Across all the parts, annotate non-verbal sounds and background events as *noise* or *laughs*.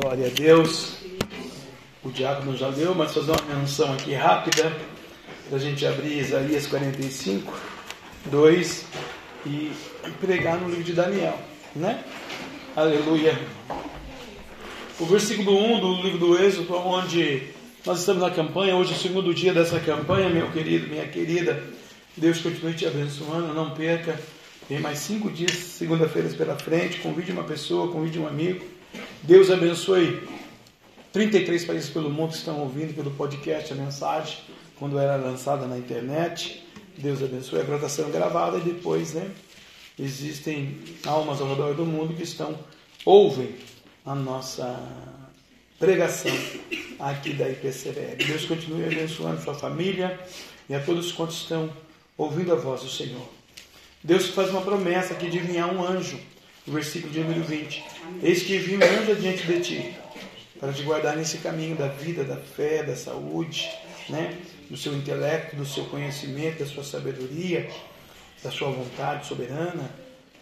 Glória a Deus. O diácono já deu, mas fazer uma menção aqui rápida para a gente abrir Isaías 45, 2 e pregar no livro de Daniel, né? Aleluia. O versículo 1 do livro do Êxodo, onde nós estamos na campanha, hoje é o segundo dia dessa campanha, meu querido, minha querida. Deus continue te abençoando, não perca. Tem mais cinco dias, segunda-feira pela frente. Convide uma pessoa, convide um amigo. Deus abençoe 33 países pelo mundo que estão ouvindo pelo podcast a mensagem, quando era lançada na internet. Deus abençoe. Agora está sendo gravada e depois, né? Existem almas ao redor do mundo que estão, ouvem a nossa pregação aqui da IPCBL. Deus continue abençoando sua família e a todos quantos estão ouvindo a voz do Senhor. Deus faz uma promessa aqui de enviar um anjo, no versículo de número 20. Eis que envia um anjo adiante de ti, para te guardar nesse caminho da vida, da fé, da saúde, né? do seu intelecto, do seu conhecimento, da sua sabedoria, da sua vontade soberana.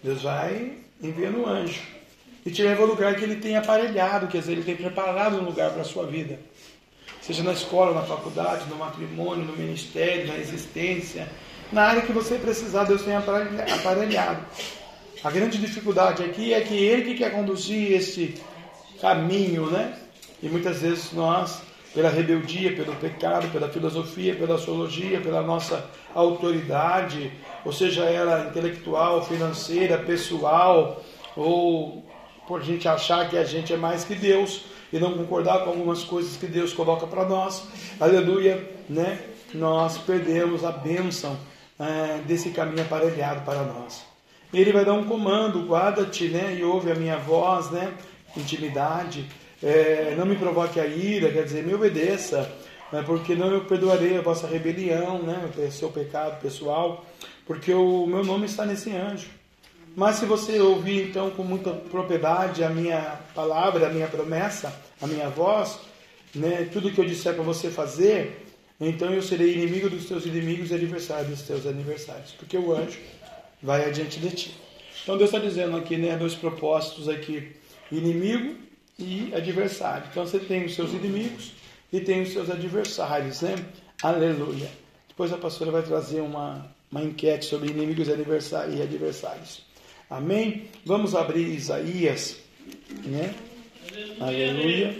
Deus vai enviando um anjo e te leva ao lugar que ele tem aparelhado, quer dizer, ele tem preparado um lugar para a sua vida. Seja na escola, na faculdade, no matrimônio, no ministério, na existência, na área que você precisar, Deus tem aparelhado. A grande dificuldade aqui é que Ele que quer conduzir esse caminho, né? E muitas vezes nós, pela rebeldia, pelo pecado, pela filosofia, pela sociologia, pela nossa autoridade, ou seja ela intelectual, financeira, pessoal, ou por a gente achar que a gente é mais que Deus e não concordar com algumas coisas que Deus coloca para nós, aleluia, né? Nós perdemos a bênção é, desse caminho aparelhado para nós. Ele vai dar um comando, guarda-te, né? E ouve a minha voz, né? Intimidade. É, não me provoque a ira, quer dizer, me obedeça, né? porque não eu perdoarei a vossa rebelião, né? O seu pecado pessoal, porque o meu nome está nesse anjo. Mas se você ouvir então com muita propriedade a minha palavra, a minha promessa, a minha voz, né, tudo que eu disser para você fazer, então eu serei inimigo dos teus inimigos e adversário dos teus adversários, porque o anjo vai adiante de ti. Então Deus está dizendo aqui, né, dois propósitos aqui, inimigo e adversário. Então você tem os seus inimigos e tem os seus adversários, né? Aleluia. Depois a pastora vai trazer uma, uma enquete sobre inimigos e adversários. Amém? Vamos abrir Isaías, né? Aleluia.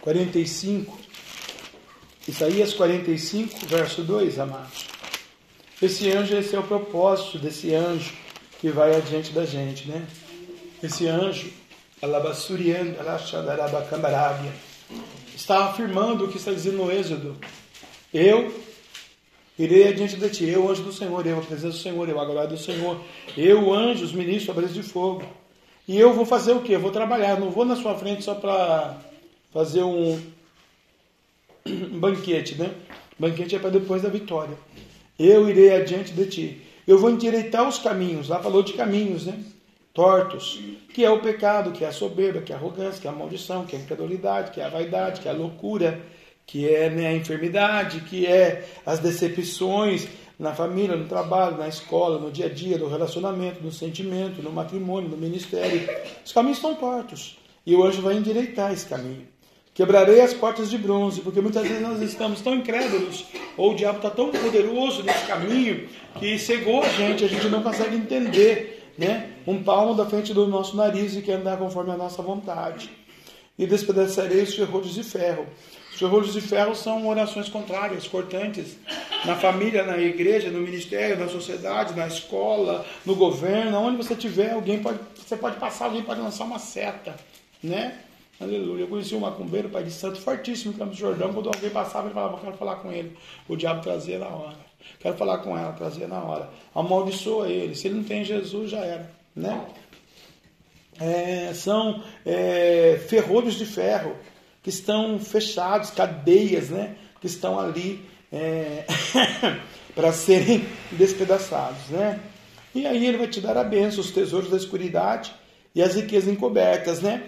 45, Isaías 45, verso 2, amados. Esse anjo, esse é o propósito desse anjo que vai adiante da gente, né? Esse anjo, está afirmando o que está dizendo no Êxodo. Eu irei adiante de ti, eu, anjo do Senhor, eu, a presença do Senhor, eu, a glória do Senhor, eu, anjos, ministro, a brisa de fogo. E eu vou fazer o quê? Eu vou trabalhar, não vou na sua frente só para fazer um, um *coughs* banquete, né? Banquete é para depois da vitória. Eu irei adiante de ti. Eu vou endireitar os caminhos. Lá falou de caminhos, né? Tortos. Que é o pecado, que é a soberba, que é a arrogância, que é a maldição, que é a incredulidade, que é a vaidade, que é a loucura, que é né, a enfermidade, que é as decepções na família, no trabalho, na escola, no dia a dia, no relacionamento, no sentimento, no matrimônio, no ministério. Os caminhos estão tortos. E o anjo vai endireitar esse caminho. Quebrarei as portas de bronze, porque muitas vezes nós estamos tão incrédulos, ou o diabo está tão poderoso nesse caminho, que cegou a gente, a gente não consegue entender né? um palmo da frente do nosso nariz e quer andar conforme a nossa vontade. E despedaçarei os ferrolhos de ferro. Os ferrolhos de ferro são orações contrárias, cortantes, na família, na igreja, no ministério, na sociedade, na escola, no governo, onde você tiver, alguém pode, você pode passar, alguém pode lançar uma seta, né? Aleluia. Eu conheci um macumbeiro, pai de santo, fortíssimo em Campos do Jordão. Quando alguém passava, ele falava, quero falar com ele. O diabo trazia na hora. Quero falar com ela, trazia na hora. Amaldiçoa ele. Se ele não tem Jesus, já era. Né? É, são é, ferrolhos de ferro que estão fechados, cadeias, né? Que estão ali é, *laughs* para serem despedaçados, né? E aí ele vai te dar a bênção, os tesouros da escuridade e as riquezas encobertas, né?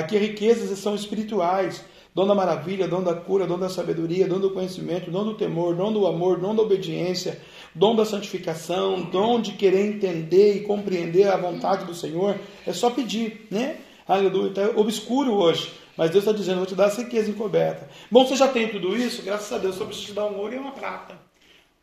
Aqui riquezas são espirituais, dom da maravilha, dom da cura, dom da sabedoria, dom do conhecimento, dom do temor, dom do amor, dom da obediência, dom da santificação, dom de querer entender e compreender a vontade do Senhor. É só pedir, né? Aleluia. Está obscuro hoje. Mas Deus está dizendo, vou te dar a riqueza encoberta. Bom, você já tem tudo isso? Graças a Deus, só preciso te dar um ouro e uma prata.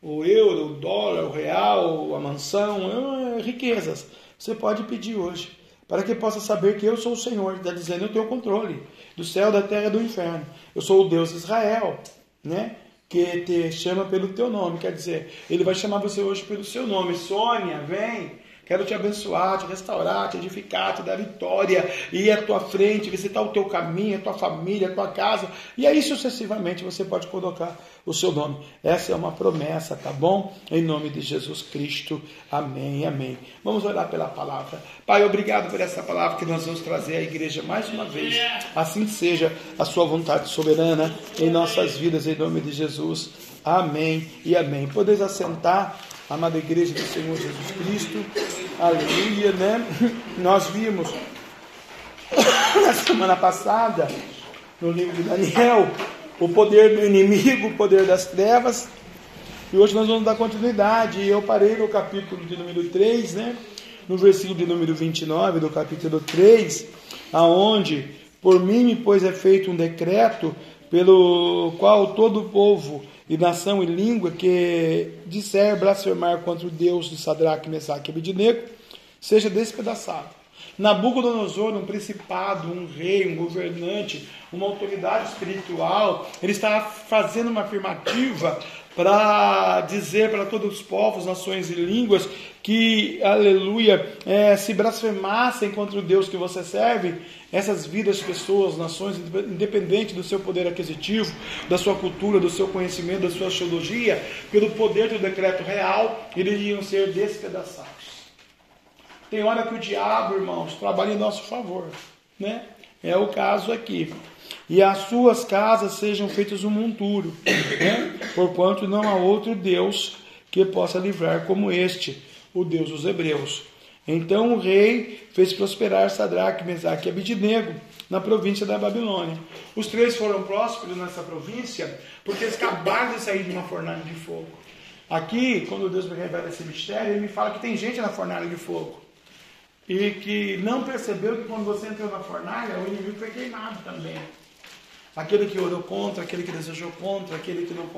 O euro, o dólar, o real, a mansão, é, riquezas. Você pode pedir hoje. Para que possa saber que eu sou o Senhor. Está dizendo, eu tenho controle do céu, da terra e do inferno. Eu sou o Deus de Israel. Né? que te chama pelo teu nome. Quer dizer, ele vai chamar você hoje pelo seu nome. Sônia, vem. Quero te abençoar, te restaurar, te edificar, te dar vitória, ir à tua frente, visitar o teu caminho, a tua família, a tua casa. E aí sucessivamente você pode colocar o seu nome. Essa é uma promessa, tá bom? Em nome de Jesus Cristo. Amém, amém. Vamos orar pela palavra. Pai, obrigado por essa palavra que nós vamos trazer à igreja mais uma vez. Assim seja a sua vontade soberana em nossas vidas, em nome de Jesus. Amém e amém. Podeis assentar amada igreja do Senhor Jesus Cristo, aleluia, né? Nós vimos na semana passada, no livro de Daniel, o poder do inimigo, o poder das trevas, e hoje nós vamos dar continuidade. Eu parei no capítulo de número 3, né? No versículo de número 29 do capítulo 3, aonde por mim, pois é feito um decreto pelo qual todo o povo e nação e língua que disser blasfemar contra o Deus de Sadraque, Mesaque e Abednego, seja despedaçado. Nabucodonosor, um principado, um rei, um governante, uma autoridade espiritual, ele está fazendo uma afirmativa para dizer para todos os povos, nações e línguas que, aleluia, é, se blasfemassem contra o Deus que você serve, essas vidas, pessoas, nações, independente do seu poder aquisitivo, da sua cultura, do seu conhecimento, da sua teologia, pelo poder do decreto real, eles iam ser despedaçados. Tem hora que o diabo, irmãos, trabalha em nosso favor, né? É o caso aqui e as suas casas sejam feitas um monturo, né? porquanto não há outro Deus que possa livrar como este, o Deus dos Hebreus. Então o rei fez prosperar Sadraque, Mesaque e Abidnego na província da Babilônia. Os três foram prósperos nessa província porque eles acabaram de sair de uma fornalha de fogo. Aqui, quando Deus me revela esse mistério, ele me fala que tem gente na fornalha de fogo. E que não percebeu que quando você entrou na fornalha, o inimigo foi queimado também. Aquele que orou contra, aquele que desejou contra, aquele que não,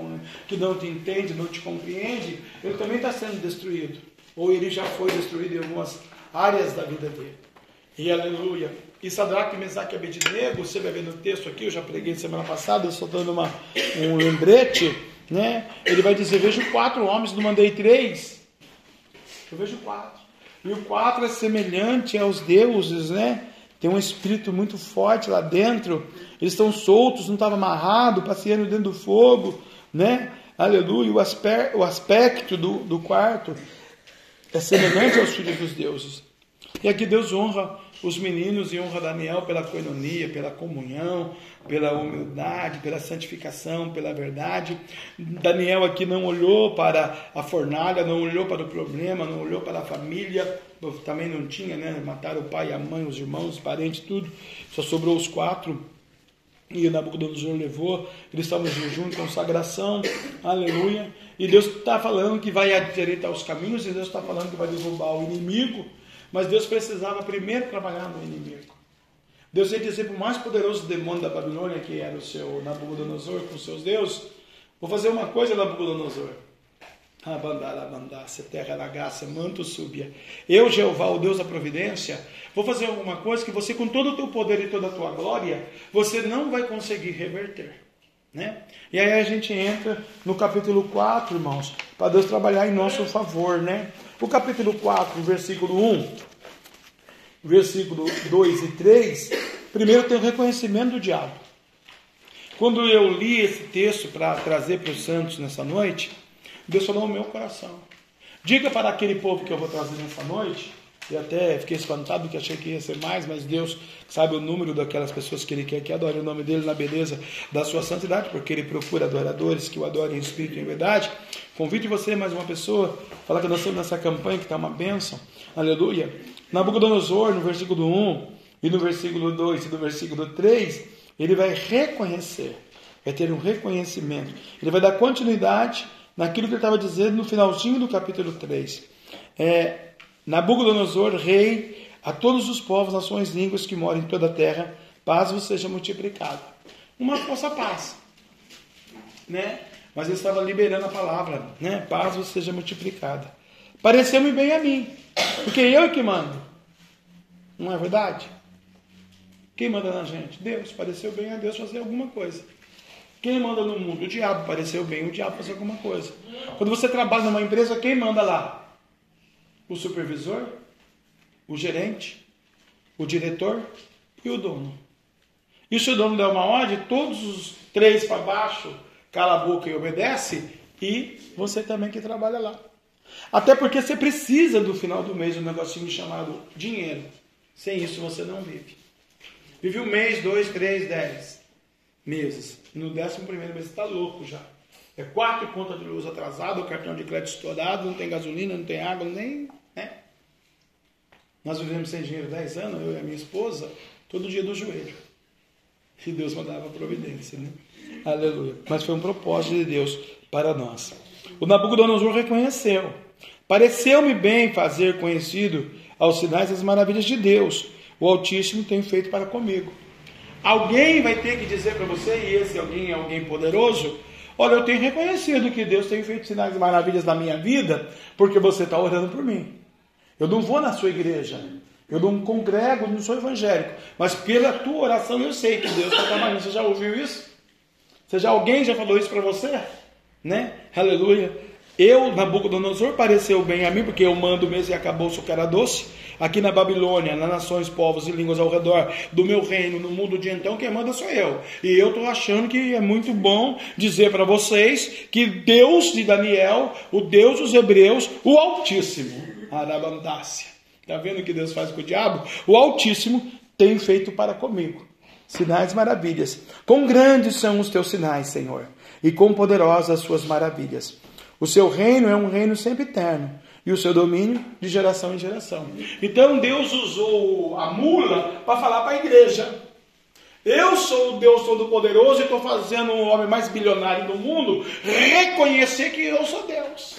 que não te entende, não te compreende, ele também está sendo destruído. Ou ele já foi destruído em algumas áreas da vida dele. E aleluia. E Sadraque, Mesaque e Abednego, você vai ver no texto aqui, eu já preguei semana passada, eu estou dando uma, um lembrete, né? Ele vai dizer, vejo quatro homens, não mandei três. Eu vejo quatro. E o quatro é semelhante aos deuses, né? Tem um espírito muito forte lá dentro eles estão soltos, não estavam amarrados, passeando dentro do fogo, né? Aleluia. O, asper, o aspecto do, do quarto é semelhante aos filhos dos deuses. E aqui Deus honra os meninos e honra Daniel pela coinonia, pela comunhão, pela humildade, pela santificação, pela verdade. Daniel aqui não olhou para a fornalha, não olhou para o problema, não olhou para a família, também não tinha, né? Mataram o pai, a mãe, os irmãos, os parentes, tudo. Só sobrou os quatro e Nabucodonosor levou, eles estavam em jejum e consagração, aleluia. E Deus está falando que vai endireitar os caminhos, e Deus está falando que vai derrubar o inimigo, mas Deus precisava primeiro trabalhar no inimigo. Deus ia dizer para o mais poderoso demônio da Babilônia, que era o seu Nabucodonosor, com seus deuses: Vou fazer uma coisa, Nabucodonosor. Abandarabandassa, terra lagaça, manto súbia. Eu, Jeová, o Deus da providência, vou fazer alguma coisa que você, com todo o teu poder e toda a tua glória, você não vai conseguir reverter. Né? E aí a gente entra no capítulo 4, irmãos, para Deus trabalhar em nosso favor. Né? O capítulo 4, versículo 1, versículo 2 e 3, primeiro tem o reconhecimento do diabo. Quando eu li esse texto para trazer para os santos nessa noite, Deus falou no meu coração. Diga para aquele povo que eu vou trazer nessa noite, e até fiquei espantado que achei que ia ser mais, mas Deus sabe o número daquelas pessoas que Ele quer que adorem o nome dEle na beleza da sua santidade, porque Ele procura adoradores que o adorem em espírito e em verdade. Convide você, mais uma pessoa, falar que nós estamos nessa campanha que está uma bênção. Aleluia. Nabucodonosor, no versículo 1, e no versículo 2 e no versículo 3, ele vai reconhecer, vai ter um reconhecimento. Ele vai dar continuidade naquilo que ele estava dizendo no finalzinho do capítulo 3. É, Nabucodonosor, rei, a todos os povos, nações, línguas que moram em toda a terra, paz vos seja multiplicada. Uma falsa paz, né? Mas ele estava liberando a palavra, né? Paz vos seja multiplicada. Pareceu-me bem a mim, porque eu é que mando. Não é verdade? Quem manda na gente? Deus. Pareceu bem a Deus fazer alguma coisa. Quem manda no mundo? O diabo. Pareceu bem o diabo fazer alguma coisa. Quando você trabalha numa empresa, quem manda lá? O supervisor, o gerente, o diretor e o dono. E se o dono der uma ordem, todos os três para baixo, cala a boca e obedece, e você também que trabalha lá. Até porque você precisa do final do mês um negocinho chamado dinheiro. Sem isso você não vive. Vive um mês, dois, três, dez meses. No décimo primeiro mês você está louco já. É quatro contas de luz atrasada, o cartão de crédito estourado, não tem gasolina, não tem água, nem. Nós vivemos sem dinheiro dez anos, eu e a minha esposa, todo dia do joelho. E Deus mandava providência, né? Aleluia. Mas foi um propósito de Deus para nós. O Nabucodonosor reconheceu. Pareceu-me bem fazer conhecido aos sinais as maravilhas de Deus. O Altíssimo tem feito para comigo. Alguém vai ter que dizer para você, e esse alguém é alguém poderoso, olha, eu tenho reconhecido que Deus tem feito sinais e maravilhas na minha vida, porque você está orando por mim. Eu não vou na sua igreja, eu não congrego, não sou evangélico, mas pela tua oração eu sei que Deus está trabalhando. Você já ouviu isso? Você já alguém já falou isso para você? Né? Aleluia. Eu, Nabucodonosor, pareceu bem a mim, porque eu mando mesmo e acabou-se o cara doce. Aqui na Babilônia, nas nações, povos e línguas ao redor do meu reino, no mundo de então, quem manda sou eu. E eu estou achando que é muito bom dizer para vocês que Deus de Daniel, o Deus dos Hebreus, o Altíssimo, Arabandácia. Está vendo o que Deus faz com o diabo? O Altíssimo tem feito para comigo. Sinais maravilhas. Quão grandes são os teus sinais, Senhor, e quão poderosas as suas maravilhas. O seu reino é um reino sempre eterno e o seu domínio de geração em geração. Então Deus usou a mula para falar para a igreja. Eu sou o Deus Todo-Poderoso e estou fazendo o homem mais bilionário do mundo reconhecer que eu sou Deus.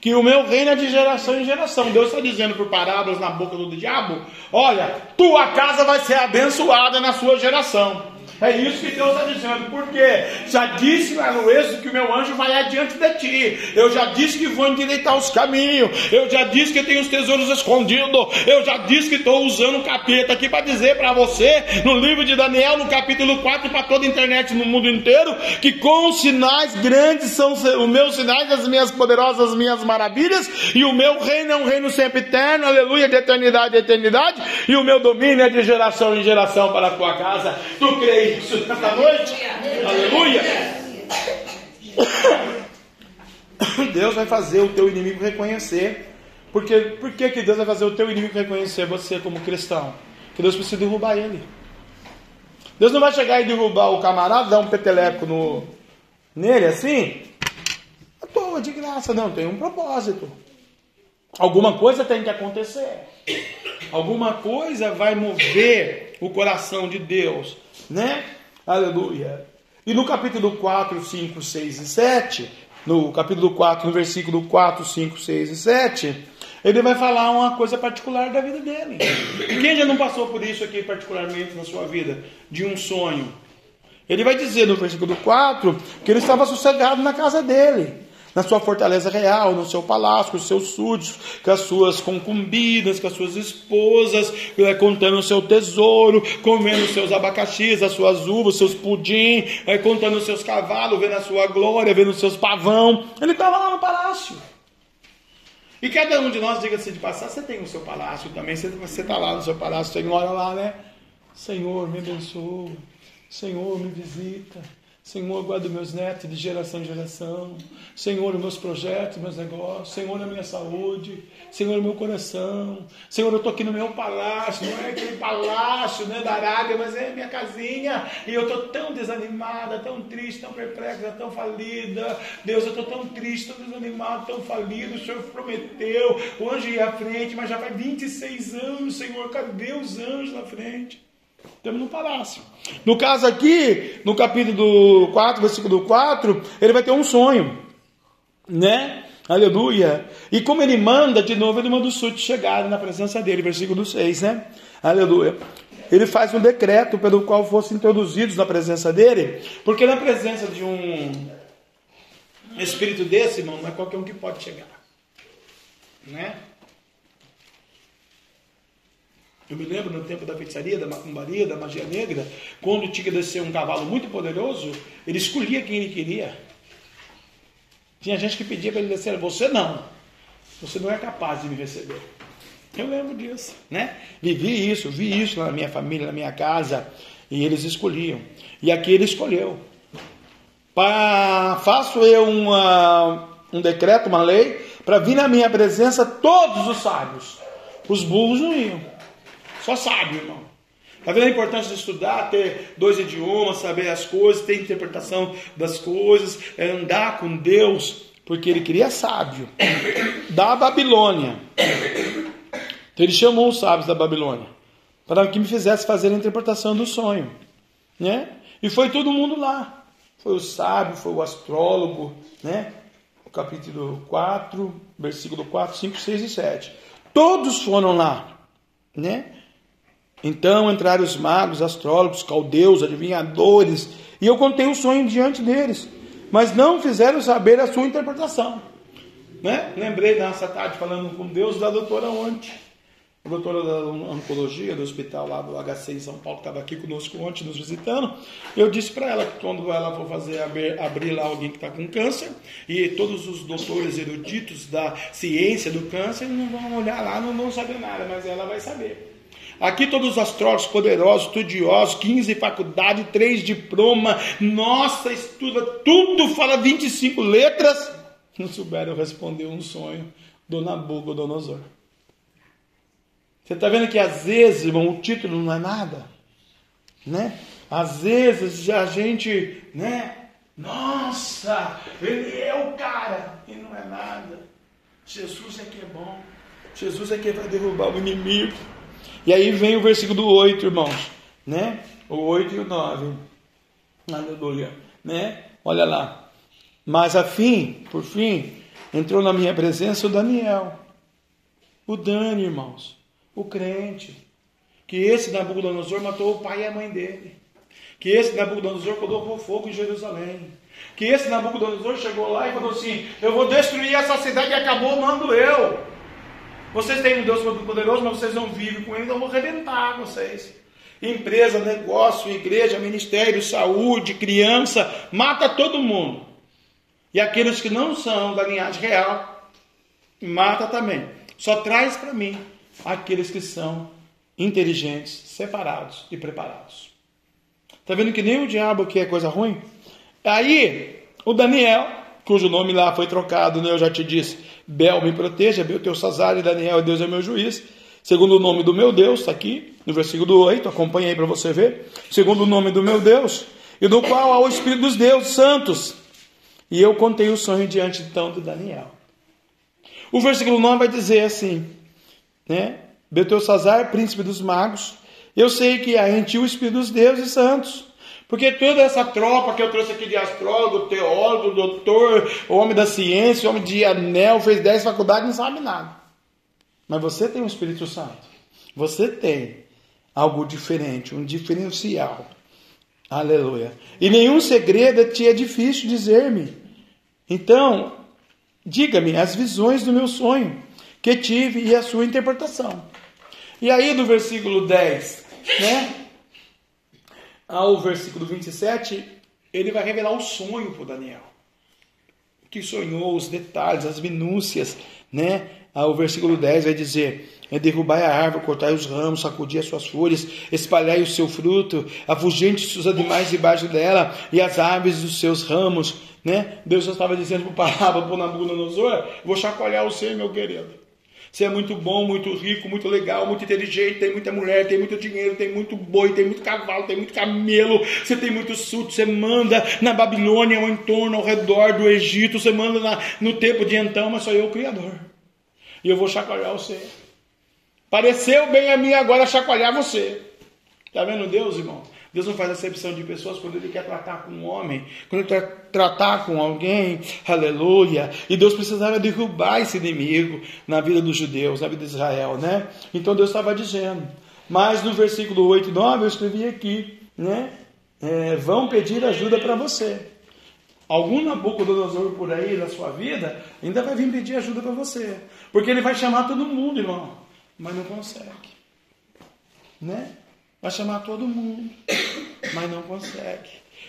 Que o meu reino é de geração em geração. Deus está dizendo por parábolas na boca do diabo: Olha, tua casa vai ser abençoada na sua geração. É isso que Deus está dizendo. Porque já disse lá no êxodo que o meu anjo vai adiante de ti. Eu já disse que vou endireitar os caminhos. Eu já disse que tenho os tesouros escondidos. Eu já disse que estou usando o capeta aqui para dizer para você, no livro de Daniel, no capítulo 4, para toda a internet no mundo inteiro, que com sinais grandes são os meus sinais, as minhas poderosas, as minhas maravilhas, e o meu reino é um reino sempre eterno, aleluia, de eternidade a eternidade, e o meu domínio é de geração em geração para a tua casa. Tu crês isso nesta noite? Aleluia! *coughs* Deus vai fazer o teu inimigo reconhecer. Porque, por que, que Deus vai fazer o teu inimigo reconhecer você como cristão? Que Deus precisa derrubar ele. Deus não vai chegar e derrubar o camarada, dar um peteleco no, nele assim, à toa, de graça. Não, tem um propósito. Alguma coisa tem que acontecer. Alguma coisa vai mover o coração de Deus né? Aleluia. E no capítulo 4, 5, 6 e 7, no capítulo 4, no versículo 4, 5, 6 e 7, ele vai falar uma coisa particular da vida dele. Quem já não passou por isso aqui particularmente na sua vida? De um sonho. Ele vai dizer no versículo 4 que ele estava sossegado na casa dele na sua fortaleza real, no seu palácio, com os seus súditos, com as suas concubinas, com as suas esposas, né, contando o seu tesouro, comendo os seus abacaxis, as suas uvas, os seus pudim, é, contando os seus cavalos, vendo a sua glória, vendo os seus pavão. Ele estava lá no palácio. E cada um de nós, diga-se de passar, você tem o seu palácio também, você está lá no seu palácio, você mora lá, né? Senhor, me abençoa. Senhor, me visita. Senhor, guarda meus netos de geração em geração. Senhor, meus projetos, meus negócios. Senhor, a minha saúde. Senhor, meu coração. Senhor, eu estou aqui no meu palácio. Não é aquele palácio né, da Arábia, mas é minha casinha. E eu estou tão desanimada, tão triste, tão perplexa, tão falida. Deus, eu estou tão triste, tão desanimado, tão falido. O Senhor prometeu. O anjo ia à frente, mas já faz 26 anos, Senhor. Cadê os anjos na frente? Estamos no palácio. No caso aqui, no capítulo 4, versículo 4, ele vai ter um sonho, né? Aleluia. E como ele manda, de novo, ele manda os súditos chegarem na presença dele, versículo 6, né? Aleluia. Ele faz um decreto pelo qual fossem introduzidos na presença dele, porque na presença de um espírito desse, irmão, não é qualquer um que pode chegar. Né? Eu me lembro no tempo da feitiçaria, da macumbaria, da magia negra, quando tinha que descer um cavalo muito poderoso, ele escolhia quem ele queria. Tinha gente que pedia para ele descer, você não. Você não é capaz de me receber. Eu lembro disso, né? Vivi isso, vi isso na minha família, na minha casa, e eles escolhiam. E aqui ele escolheu. Pa, faço eu uma, um decreto, uma lei, para vir na minha presença todos os sábios. Os burros não iam. Só sábio, irmão. Está vendo a importância de estudar, ter dois idiomas, saber as coisas, ter interpretação das coisas, é andar com Deus, porque ele queria sábio. *coughs* Da Babilônia. Então ele chamou os sábios da Babilônia para que me fizesse fazer a interpretação do sonho. Né? E foi todo mundo lá. Foi o sábio, foi o astrólogo, né? O capítulo 4, versículo 4, 5, 6 e 7. Todos foram lá, né? Então entraram os magos, astrólogos, caldeus, adivinhadores, e eu contei o sonho diante deles, mas não fizeram saber a sua interpretação. Né? Lembrei nessa tarde falando com Deus da doutora ontem, a doutora da oncologia do hospital lá do HC em São Paulo, que estava aqui conosco ontem, nos visitando. Eu disse para ela que quando ela for fazer abrir, abrir lá alguém que está com câncer, e todos os doutores eruditos da ciência do câncer não vão olhar lá, não vão saber nada, mas ela vai saber. Aqui todos os astrólogos poderosos, estudiosos, 15 faculdade, 3 diploma, nossa, estuda, tudo fala 25 letras. Não souberam responder um sonho do Nabucodonosor. Você está vendo que às vezes, irmão, o título não é nada, né? Às vezes a gente, né? Nossa, ele é o cara e não é nada. Jesus é que é bom. Jesus é que vai derrubar o inimigo. E aí vem o versículo 8, irmãos, né? O 8 e o 9. Aleluia, né? Olha lá. Mas a fim, por fim, entrou na minha presença o Daniel. O Dani, irmãos, o crente. Que esse Nabucodonosor matou o pai e a mãe dele. Que esse Nabucodonosor colocou fogo em Jerusalém. Que esse Nabucodonosor chegou lá e falou assim: Eu vou destruir essa cidade e acabou, mando eu. Vocês têm um Deus Todo-Poderoso, mas vocês não vivem com Ele, então eu vou arrebentar vocês. Empresa, negócio, igreja, ministério, saúde, criança, mata todo mundo. E aqueles que não são da linhagem real, mata também. Só traz para mim aqueles que são inteligentes, separados e preparados. Está vendo que nem o diabo aqui é coisa ruim? Aí, o Daniel, cujo nome lá foi trocado, né, eu já te disse, Bel me proteja, Beltesazar e Daniel, Deus é meu juiz. Segundo o nome do meu Deus, está aqui no versículo 8, acompanha aí para você ver. Segundo o nome do meu Deus, e do qual há o Espírito dos deuses santos. E eu contei o sonho diante então de Daniel. O versículo 9 vai dizer assim, né? Beltesazar, príncipe dos magos, eu sei que há em ti o Espírito dos deuses santos porque toda essa tropa que eu trouxe aqui de astrólogo, teólogo, doutor, homem da ciência, homem de anel, fez 10 faculdades, não sabe nada. Mas você tem o um Espírito Santo. Você tem algo diferente, um diferencial. Aleluia. E nenhum segredo te é difícil dizer-me. Então, diga-me as visões do meu sonho que tive e a sua interpretação. E aí, no versículo 10, né? Ao versículo 27, ele vai revelar o sonho para Daniel. O que sonhou, os detalhes, as minúcias, né? O versículo 10 vai dizer: é derrubai a árvore, cortai os ramos, sacudir as suas folhas, espalhai o seu fruto, afugente os animais debaixo dela e as aves dos seus ramos. Né? Deus já estava dizendo para o para o Nabucodonosor: vou chacoalhar o seu, meu querido. Você é muito bom, muito rico, muito legal, muito inteligente, tem muita mulher, tem muito dinheiro, tem muito boi, tem muito cavalo, tem muito camelo, você tem muito surto, você manda na Babilônia, ao entorno, ao redor do Egito, você manda na, no tempo de então, mas sou eu o Criador. E eu vou chacoalhar você. Pareceu bem a mim agora chacoalhar você. Está vendo Deus, irmão? Deus não faz acepção de pessoas quando Ele quer tratar com um homem, quando Ele quer tratar com alguém, aleluia. E Deus precisava derrubar esse inimigo na vida dos judeus, na vida de Israel, né? Então Deus estava dizendo. Mas no versículo 8 e 9 eu escrevi aqui, né? É, vão pedir ajuda para você. Algum Nabucodonosor por aí na sua vida ainda vai vir pedir ajuda para você. Porque ele vai chamar todo mundo, irmão. Mas não consegue. Né? Vai chamar todo mundo, mas não consegue.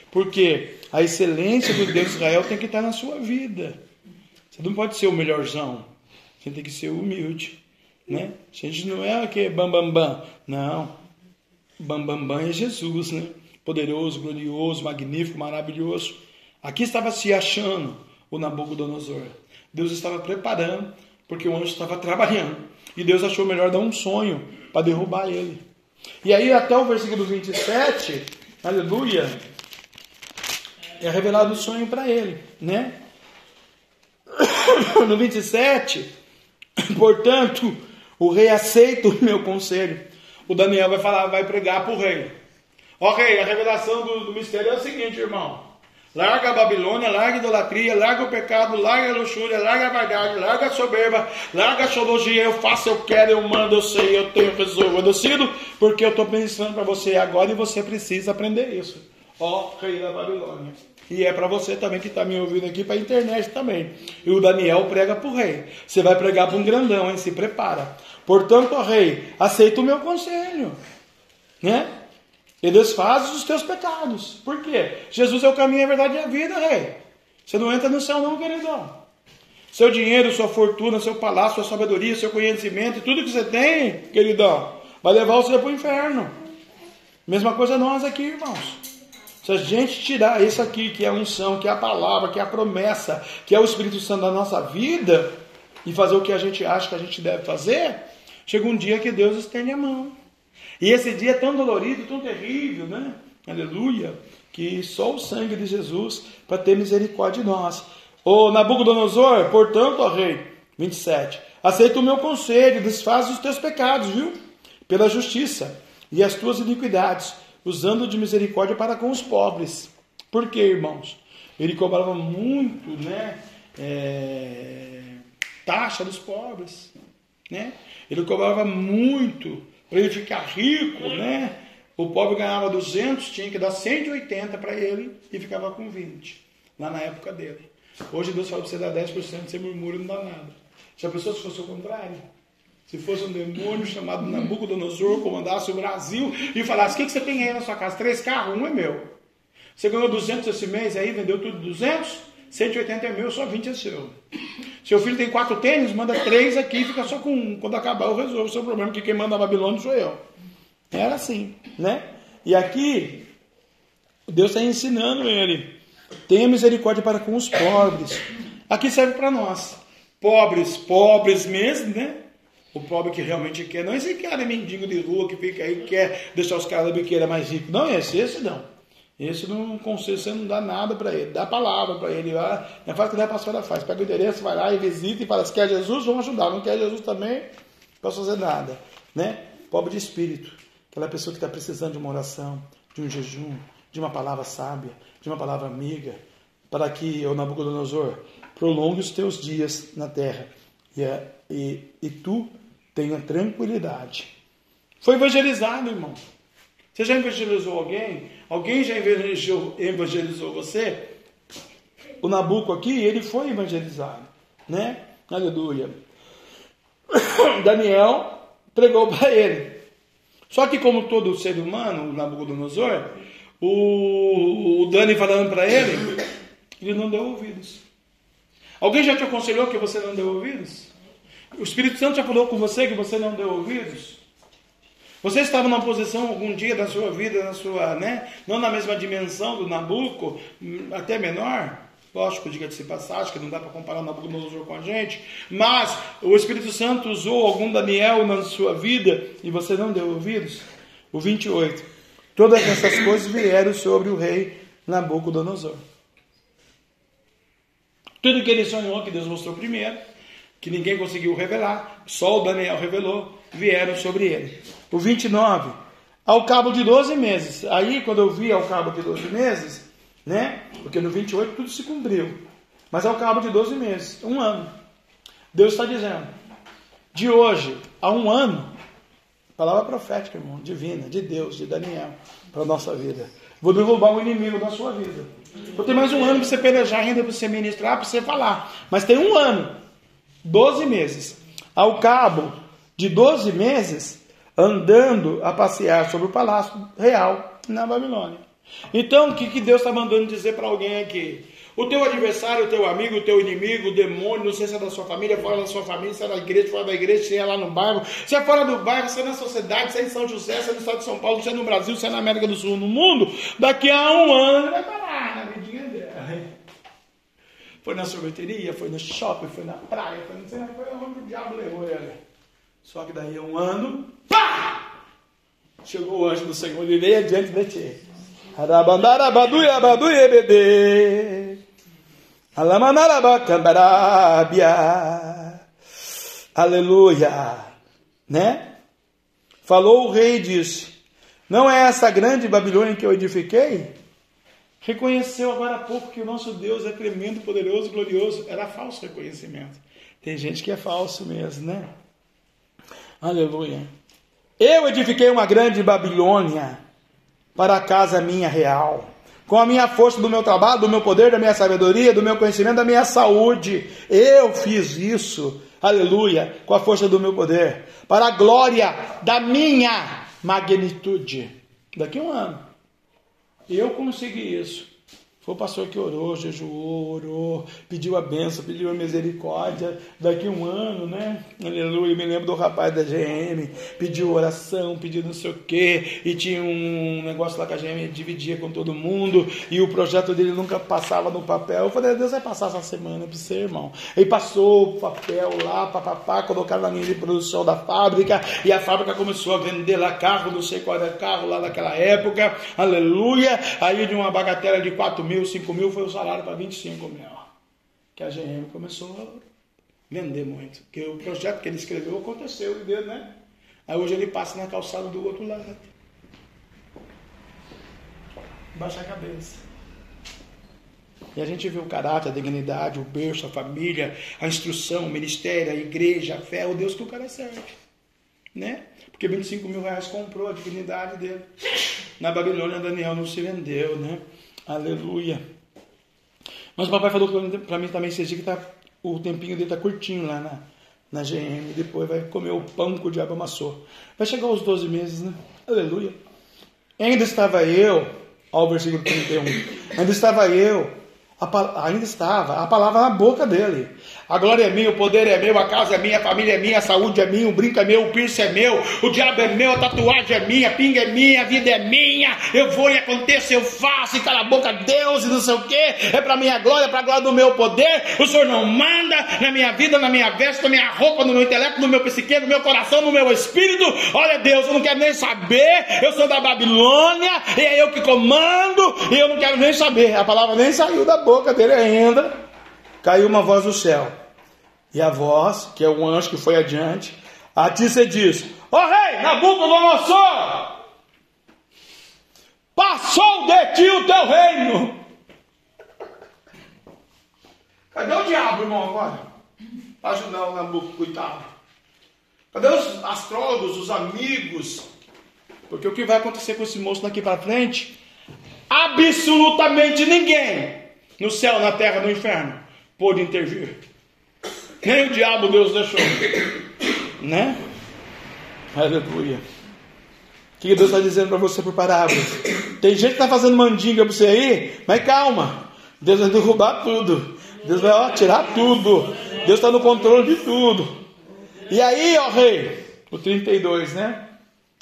Porque a excelência do Deus de Israel tem que estar na sua vida. Você não pode ser o melhorzão. Você tem que ser humilde. Né? A gente não é o que bam bam. Não. Bam bam bam é Jesus, né? Poderoso, glorioso, magnífico, maravilhoso. Aqui estava se achando o Nabucodonosor. Deus estava preparando, porque o anjo estava trabalhando. E Deus achou melhor dar um sonho para derrubar ele. E aí, até o versículo 27, aleluia, é revelado o sonho para ele, né? *coughs* No 27, *coughs* portanto, o rei aceita o meu conselho. O Daniel vai falar, vai pregar para o rei. Rei, a revelação do, do mistério é o seguinte, irmão. Larga a Babilônia, larga a idolatria, larga o pecado, larga a luxúria, larga a vaidade, larga a soberba, larga a xologia. Eu faço, eu quero, eu mando, eu sei, eu tenho, resolvo, eu decido, porque eu estou pensando para você agora e você precisa aprender isso. Ó, rei da Babilônia. E é para você também que está me ouvindo aqui, para a internet também. E o Daniel prega para o rei. Você vai pregar para um grandão, hein? Se prepara. Portanto, ó rei, aceita o meu conselho. Né? E desfaz os teus pecados. Por quê? Jesus é o caminho, a verdade e a vida, rei. Você não entra no céu, não, queridão. Seu dinheiro, sua fortuna, seu palácio, sua sabedoria, seu conhecimento, tudo que você tem, queridão, vai levar você para o inferno. Mesma coisa nós aqui, irmãos. Se a gente tirar isso aqui, que é a unção, que é a palavra, que é a promessa, que é o Espírito Santo da nossa vida, e fazer o que a gente acha que a gente deve fazer, chega um dia que Deus estende a mão. E esse dia é tão dolorido, tão terrível, né? Aleluia. Que só o sangue de Jesus para ter misericórdia de nós. Ô Nabucodonosor, portanto, ó rei, 27, aceita o meu conselho, desfaz os teus pecados, viu? Pela justiça e as tuas iniquidades, usando de misericórdia para com os pobres. Por quê, irmãos? Ele cobrava muito, né? É, taxa dos pobres, né? Ele cobrava muito para ele ficar rico, né? O pobre ganhava 200, tinha que dar 180 para ele e ficava com 20, lá na época dele. Hoje Deus fala para você dar 10%, você murmura e não dá nada. Já pensou se fosse o contrário? Se fosse um demônio chamado Nabucodonosor, comandasse o Brasil e falasse: O que, que você tem aí na sua casa? Três carros, um é meu. Você ganhou 200 esse mês aí, vendeu tudo 200? 180 é meu, só 20 é seu. Seu filho tem quatro tênis, manda três aqui, fica só com um. Quando acabar, eu resolvo o seu problema, que quem manda a Babilônia sou eu. Era assim, né? E aqui, Deus está ensinando ele. Tenha misericórdia para com os pobres. Aqui serve para nós. Pobres, pobres mesmo, né? O pobre que realmente quer. Não esse cara mendigo de rua que fica aí, quer deixar os caras da biqueira mais ricos. Não, esse, esse não. Esse não conselho, você não dá nada para ele, dá palavra para ele. Lá, é faz o que a pastora faz, pega o endereço, vai lá e visita e fala: se quer Jesus, vamos ajudar. Não quer Jesus também, não posso fazer nada. Né? Pobre de espírito, aquela pessoa que está precisando de uma oração, de um jejum, de uma palavra sábia, de uma palavra amiga, para que, o Nabucodonosor, prolongue os teus dias na terra e, e, e tu tenha tranquilidade. Foi evangelizado, irmão. Você já evangelizou alguém? Alguém já evangelizou, evangelizou você? O Nabuco aqui, ele foi evangelizado, né? Aleluia. *coughs* Daniel pregou para ele. Só que como todo ser humano, o Nabucodonosor, o, o Dani falando para ele, ele não deu ouvidos. Alguém já te aconselhou que você não deu ouvidos? O Espírito Santo já falou com você que você não deu ouvidos? Você estava numa posição algum dia da sua vida, na sua, né? Não na mesma dimensão do Nabucco, até menor. Lógico, diga-se passagem, que não dá para comparar Nabucodonosor com a gente, mas o Espírito Santo usou algum Daniel na sua vida e você não deu ouvidos? O 28. Todas essas coisas vieram sobre o rei Nabucodonosor. Tudo que ele sonhou, que Deus mostrou primeiro, que ninguém conseguiu revelar, só o Daniel revelou, vieram sobre ele. O 29. ao cabo de 12 meses. Aí, quando eu vi ao cabo de 12 meses, né? Porque no 28 tudo se cumpriu. Mas ao cabo de 12 meses, um ano. Deus está dizendo: de hoje a um ano, palavra profética, irmão, divina, de Deus, de Daniel, para a nossa vida. Vou derrubar o inimigo da sua vida. Vou ter mais um ano para você pelejar ainda, para você ministrar, para você falar. Mas tem um ano, 12 meses. Ao cabo de 12 meses, andando a passear sobre o palácio real na Babilônia. Então, o que, que Deus está mandando dizer para alguém aqui? O teu adversário, o teu amigo, o teu inimigo, o demônio, não sei se é da sua família, fora da sua família, se é da igreja, fora da igreja, se é lá no bairro, se é fora do bairro, se é na sociedade, se é em São José, se é no estado de São Paulo, se é no Brasil, se é na América do Sul, no mundo, daqui a um ano vai parar na vidinha dela. Foi na sorveteria, foi no shopping, foi na praia, foi não sei, foi onde o diabo levou ele. Só que daí a um ano, pá! Chegou o anjo do Senhor e veio adiante de ti. Aleluia. Né? Falou o rei e disse: Não é essa grande Babilônia que eu edifiquei? Reconheceu agora há pouco que o nosso Deus é tremendo, poderoso, glorioso. Era falso reconhecimento. Tem gente que é falso mesmo, né? Aleluia. Eu edifiquei uma grande Babilônia para a casa minha real. Com a minha força do meu trabalho, do meu poder, da minha sabedoria, do meu conhecimento, da minha saúde. Eu fiz isso. Aleluia. Com a força do meu poder. Para a glória da minha magnitude. Daqui a um ano. Eu consegui isso. Foi o pastor que orou, jejuou, orou, pediu a benção, pediu a misericórdia. Daqui um ano, né? Aleluia. Me lembro do rapaz da GM, pediu oração, pediu não sei o quê. E tinha um negócio lá que a GM dividia com todo mundo. E o projeto dele nunca passava no papel. Eu falei, Deus vai passar essa semana para você, irmão. Ele passou o papel lá, papapá, colocaram na linha de produção da fábrica. E a fábrica começou a vender lá carro, não sei qual era carro lá naquela época. Aleluia. Aí de uma bagatela de 4 mil, 5 mil, foi o salário para 25 mil. Que a GM começou a vender muito. Porque o projeto que ele escreveu aconteceu, entendeu, né? Aí hoje ele passa na calçada do outro lado. Baixa a cabeça. E a gente vê o caráter, a dignidade, o berço, a família, a instrução, o ministério, a igreja, a fé, o Deus que o cara serve. Né? Porque 25 mil reais comprou a dignidade dele. Na Babilônia, Daniel não se vendeu, né? Aleluia. Mas o papai falou para mim também esses dias que tá, o tempinho dele está curtinho lá na, na GM. Depois vai comer o pão que o diabo amassou. Vai chegar aos 12 meses, né? Aleluia. Ainda estava eu, ao versículo 31. Ainda estava eu, a, ainda estava a palavra na boca dele. A glória é minha, o poder é meu, a casa é minha, a família é minha, a saúde é minha, o brinco é meu, o piercing é meu, o diabo é meu, a tatuagem é minha, a pinga é minha, a vida é minha. Eu vou e aconteça, eu faço, e cala a boca, Deus, e não sei o que. É para minha glória, para a glória do meu poder. O Senhor não manda na minha vida, na minha veste, na minha roupa, no meu intelecto, no meu psique, no meu coração, no meu espírito. Olha, Deus, eu não quero nem saber. Eu sou da Babilônia, e é eu que comando, e eu não quero nem saber. A palavra nem saiu da boca dele ainda. Caiu uma voz do céu. E a voz, que é o anjo que foi adiante, a ti diz: Ó oh, rei, Nabucodonosor, passou de ti o teu reino. Cadê o diabo, irmão, agora? Para ajudar o Nabucodonosor, coitado. Cadê os astrólogos, os amigos? Porque o que vai acontecer com esse moço daqui para frente? Absolutamente ninguém, no céu, na terra, no inferno, pôde intervir. Nem o diabo Deus deixou. Né? Aleluia. O que Deus está dizendo para você por parábolas? Tem gente que está fazendo mandinga para você aí, mas calma. Deus vai derrubar tudo. Deus vai ó, tirar tudo. Deus está no controle de tudo. E aí, ó rei, o 32, né?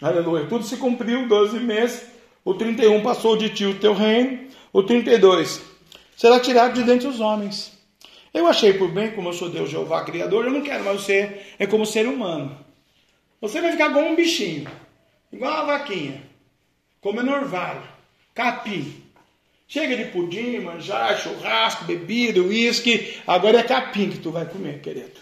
Aleluia. Tudo se cumpriu, 12 meses. O 31 passou de ti o teu reino. O 32 será tirado de dentre os homens. Eu achei por bem, como eu sou Deus Jeová Criador, eu não quero mais você é como ser humano. Você vai ficar como um bichinho, igual uma vaquinha, comendo orvalho, capim. Chega de pudim, manjar, churrasco, bebida, uísque. Agora é capim que tu vai comer, querido.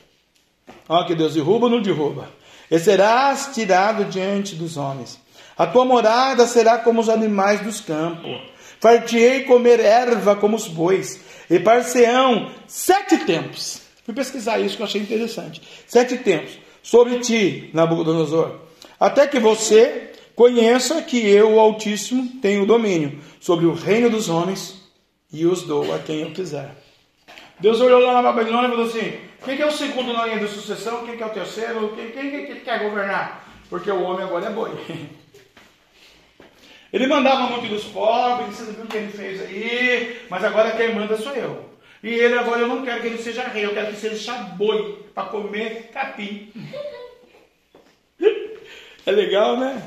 Olha que Deus derruba ou não derruba. E serás tirado diante dos homens. A tua morada será como os animais dos campos. Fartiei comer erva como os bois. E parceão sete tempos. Fui pesquisar isso que eu achei interessante. Sete tempos sobre ti, Nabucodonosor. Até que você conheça que eu, o Altíssimo, tenho domínio sobre o reino dos homens e os dou a quem eu quiser. Deus olhou lá na Babilônia e falou assim: quem é o segundo na linha de sucessão? Quem é o terceiro? Quem, quem, quem quer governar? Porque o homem agora é boi. *laughs* Ele mandava muito dos pobres, você viu o que ele fez aí, mas agora quem manda sou eu. E ele agora eu não quero que ele seja rei, eu quero que seja boi para comer capim. *laughs* É legal, né?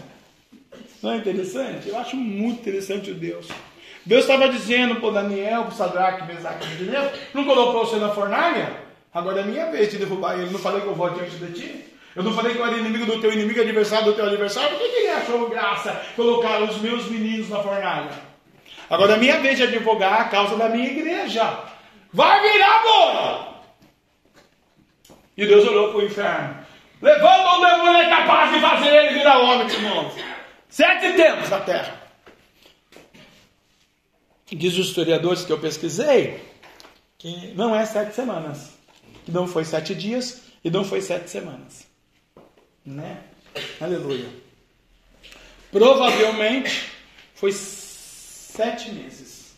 Não é interessante? Eu acho muito interessante o Deus. Deus estava dizendo para Daniel, para Sadraque, Mesaque e Abednego, não colocou você na fornalha? Agora é minha vez de derrubar ele. Não falei que eu vou diante de ti? Eu não falei que eu era inimigo do teu inimigo, adversário do teu adversário? Por que, ele achou graça colocar os meus meninos na fornalha? Agora é minha vez de advogar a causa da minha igreja. Vai virar boi! E Deus olhou para o inferno. Levanta o demônio é capaz de fazer ele virar homem de. Sete tempos na terra. Diz os historiadores que eu pesquisei que não é sete semanas. Que não foi sete dias e não foi sete semanas. Né? Aleluia. Provavelmente foi sete meses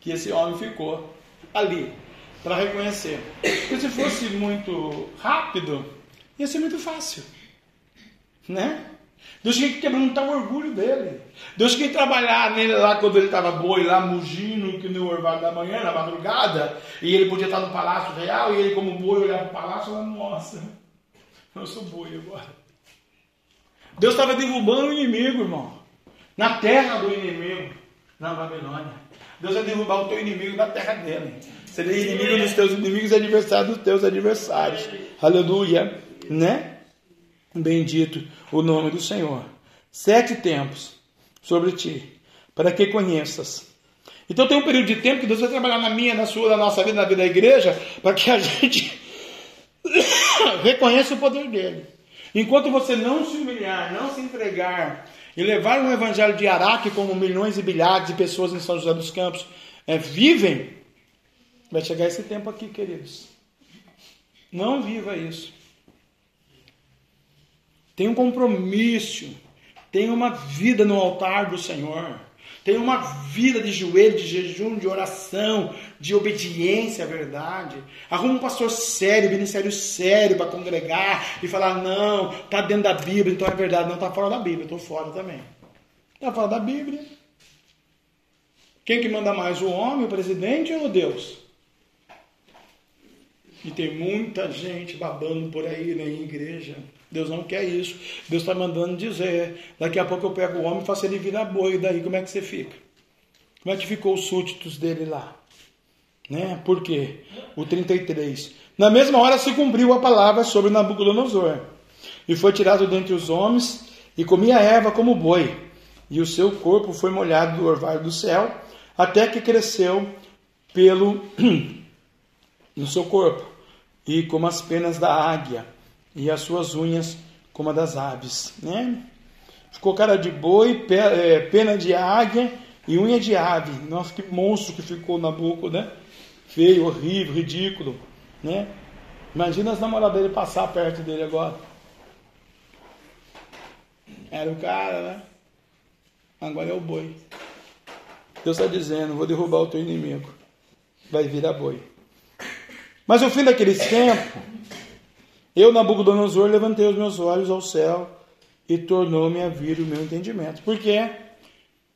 que esse homem ficou ali para reconhecer. Porque se fosse muito rápido, ia ser muito fácil. Né? Deus tinha que quebrantar o orgulho dele. Deus tinha que trabalhar nele lá quando ele estava boi, lá mugindo, que no orvalho da manhã, na madrugada, e ele podia estar no palácio real, e ele, como boi, olhava para o palácio e falava: Nossa, eu sou boi agora. Deus estava derrubando o inimigo, irmão, na terra do inimigo, na Babilônia. Deus vai derrubar o teu inimigo na terra dele. Seria inimigo dos teus inimigos e adversário dos teus adversários. Aleluia. Né? Bendito o nome do Senhor. Sete tempos sobre ti, para que conheças. Então tem um período de tempo que Deus vai trabalhar na minha, na sua, na nossa vida, na vida da igreja, para que a gente reconheça o poder dele. Enquanto você não se humilhar, não se entregar e levar um evangelho de Araque, como milhões e bilhares de pessoas em São José dos Campos é, vivem, vai chegar esse tempo aqui, queridos. Não viva isso. Tem um compromisso, tem uma vida no altar do Senhor. Tem uma vida de joelho, de jejum, de oração, de obediência à verdade. Arruma um pastor sério, ministério sério para congregar e falar: não, está dentro da Bíblia, então é verdade. Não, está fora da Bíblia, estou fora também. Está fora da Bíblia. Quem que manda mais, o homem, o presidente ou Deus? E tem muita gente babando por aí né, em igreja. Deus não quer isso. Deus está mandando dizer. Daqui a pouco eu pego o homem e faço ele virar boi. E daí como é que você fica? Como é que ficou os súditos dele lá? Né? Por quê? O 33. Na mesma hora se cumpriu a palavra sobre Nabucodonosor. E foi tirado dentre os homens e comia erva como boi. E o seu corpo foi molhado do orvalho do céu, até que cresceu pelo *clears throat* no seu corpo, e como as penas da águia e as suas unhas como a das aves, né? Ficou cara de boi, é, pena de águia e unha de ave. Nossa, que monstro que ficou na boca, né? Feio, horrível, ridículo, né? Imagina as namoradas dele passar perto dele agora. Era o cara, né? Agora é o boi. Deus está dizendo: vou derrubar o teu inimigo. Vai virar boi. Mas no fim daqueles tempos, eu, Nabucodonosor, levantei os meus olhos ao céu e tornou-me a vir o meu entendimento. Por quê?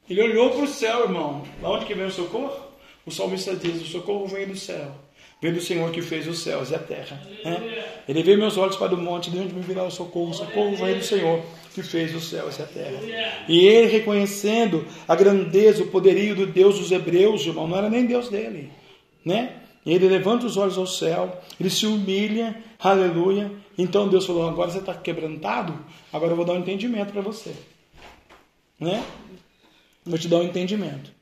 Ele olhou para o céu, irmão. Da onde que vem o socorro? O salmista diz: o socorro vem do céu. Vem do Senhor que fez os céus e a terra. Né? Ele veio meus olhos para o monte, de onde me virá o socorro. O socorro vem do Senhor que fez os céus e a terra. E ele, reconhecendo a grandeza, o poderio do Deus dos hebreus, irmão, não era nem Deus dele, né? Ele levanta os olhos ao céu, ele se humilha, aleluia. Então Deus falou: agora você está quebrantado, agora eu vou dar um entendimento para você. Né? Vou te dar um entendimento.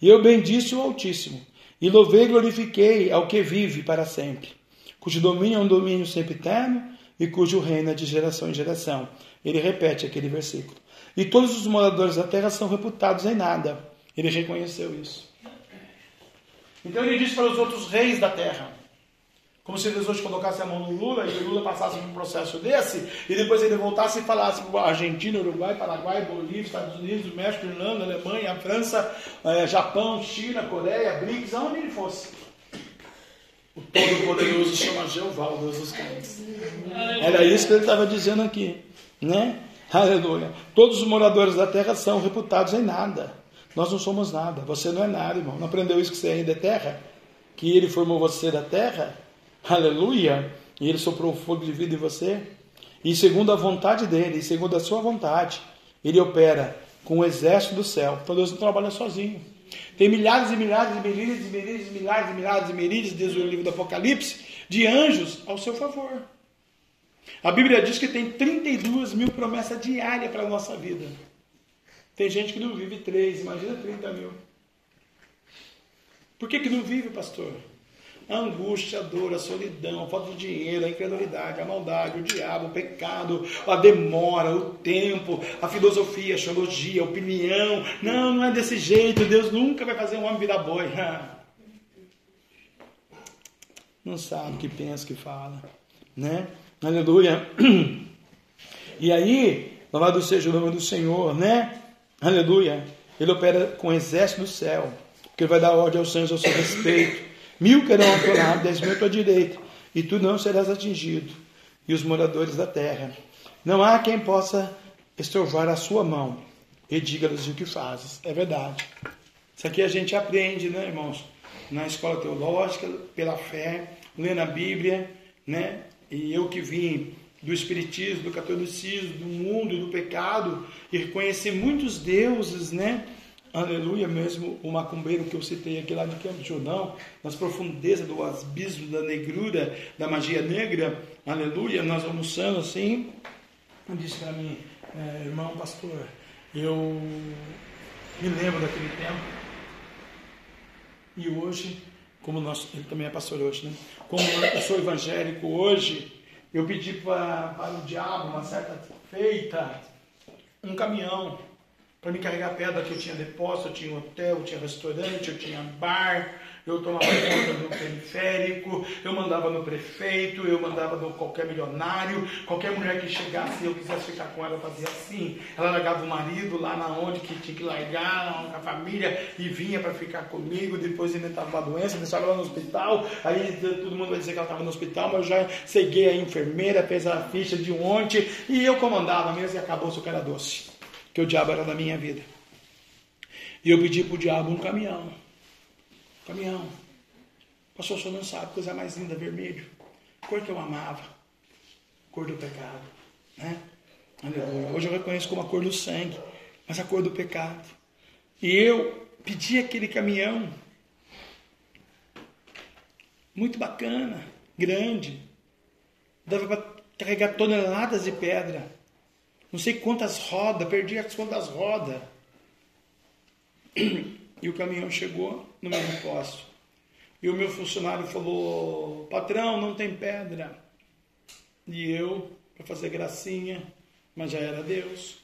E eu bendisse o Altíssimo, e louvei e glorifiquei ao que vive para sempre, cujo domínio é um domínio sempre eterno e cujo reino é de geração em geração. Ele repete aquele versículo. E todos os moradores da terra são reputados em nada. Ele reconheceu isso. Então ele disse para os outros reis da terra: como se eles hoje colocassem a mão no Lula e o Lula passasse por um processo desse, e depois ele voltasse e falasse Argentina, Uruguai, Paraguai, Bolívia, Estados Unidos, México, Irlanda, Alemanha, França, eh, Japão, China, Coreia, BRICS, aonde ele fosse. O Todo-Poderoso chama Jeová, o Deus dos crentes. Era isso que ele estava dizendo aqui, né? Aleluia. Todos os moradores da terra são reputados em nada. Nós não somos nada. Você não é nada, irmão. Não aprendeu isso que você ainda é terra? Que ele formou você da terra? Aleluia! E ele soprou o fogo de vida em você. E segundo a vontade dele, e segundo a sua vontade, ele opera com o exército do céu. Então Deus não trabalha sozinho. Tem milhares e milhares e milhares e milhares e milhares e milhares e milhares, desde o livro do Apocalipse, de anjos ao seu favor. A Bíblia diz que tem 32 mil promessas diárias para a nossa vida. Tem gente que não vive três, imagina 30 mil. Por que, que não vive, pastor? a angústia, a dor, a solidão, a falta de dinheiro, a incredulidade, a maldade, o diabo, o pecado, a demora, o tempo, a filosofia, a teologia, a opinião. Não, não é desse jeito. Deus nunca vai fazer um homem virar boi. *laughs* Não sabe o que pensa, o que fala, né? Aleluia. *clears throat* E aí, louvado seja o nome do Senhor, né? Aleluia. Ele opera com o exército do céu, porque ele vai dar ordem aos anjos ao seu respeito. Mil querão ao teu lado, dez mil à tua direita, e tu não serás atingido. E os moradores da terra. Não há quem possa estorvar a sua mão e diga-lhes o que fazes. É verdade. Isso aqui a gente aprende, né, irmãos? Na escola teológica, pela fé, lendo a Bíblia, né? E eu que vim do espiritismo, do catolicismo, do mundo, do pecado, e reconheci muitos deuses, né? Aleluia, mesmo o macumbeiro que eu citei aqui lá de Campo Jordão, nas profundezas do abismo da negrura, da magia negra, aleluia, nós almoçando assim, disse para mim, é, irmão pastor, eu me lembro daquele tempo, e hoje, como nós, ele também é pastor hoje, né? Como eu sou evangélico hoje, eu pedi para, para o diabo, uma certa feita, um caminhão para me carregar pedra que eu tinha depósito, eu tinha hotel, eu tinha restaurante, eu tinha bar, eu tomava conta do periférico, eu mandava no prefeito, eu mandava no qualquer milionário, qualquer mulher que chegasse e eu quisesse ficar com ela, fazia assim. Ela largava o marido lá na onde que tinha que largar, com a família, e vinha para ficar comigo, depois inventava uma doença, deixava ela no hospital, aí todo mundo vai dizer que ela estava no hospital, mas eu já ceguei a enfermeira, fez a ficha de ontem, e eu comandava mesmo e acabou-se o cara doce que o diabo era da minha vida. E eu pedi para o diabo um caminhão. Caminhão. Pastor, o senhor não sabe, coisa mais linda, vermelho. Cor que eu amava. Cor do pecado. Né? Hoje eu reconheço como a cor do sangue, mas a cor do pecado. E eu pedi aquele caminhão. Muito bacana, grande. Dava para carregar toneladas de pedra não sei quantas rodas, perdi as quantas rodas. *clears throat* E o caminhão chegou no mesmo posto. E o meu funcionário falou: Patrão, não tem pedra. E eu, para fazer gracinha, mas já era Deus.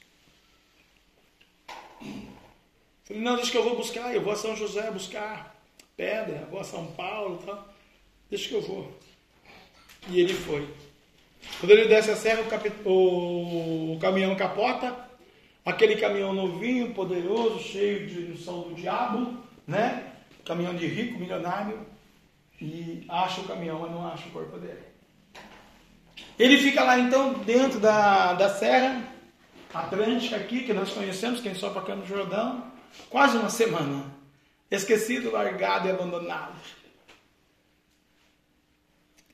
Falei: Não, deixa que eu vou buscar. Eu vou a São José buscar pedra, vou a São Paulo. Tá? Deixa que eu vou. E ele foi. Quando ele desce a serra, o, o caminhão capota, aquele caminhão novinho, poderoso, cheio de ilusão do diabo, né? Caminhão de rico, milionário, e acha o caminhão, mas não acha o corpo dele. Ele fica lá então dentro da, da serra, Atlântica aqui, que nós conhecemos, quem só para no Jordão, quase uma semana. Esquecido, largado e abandonado.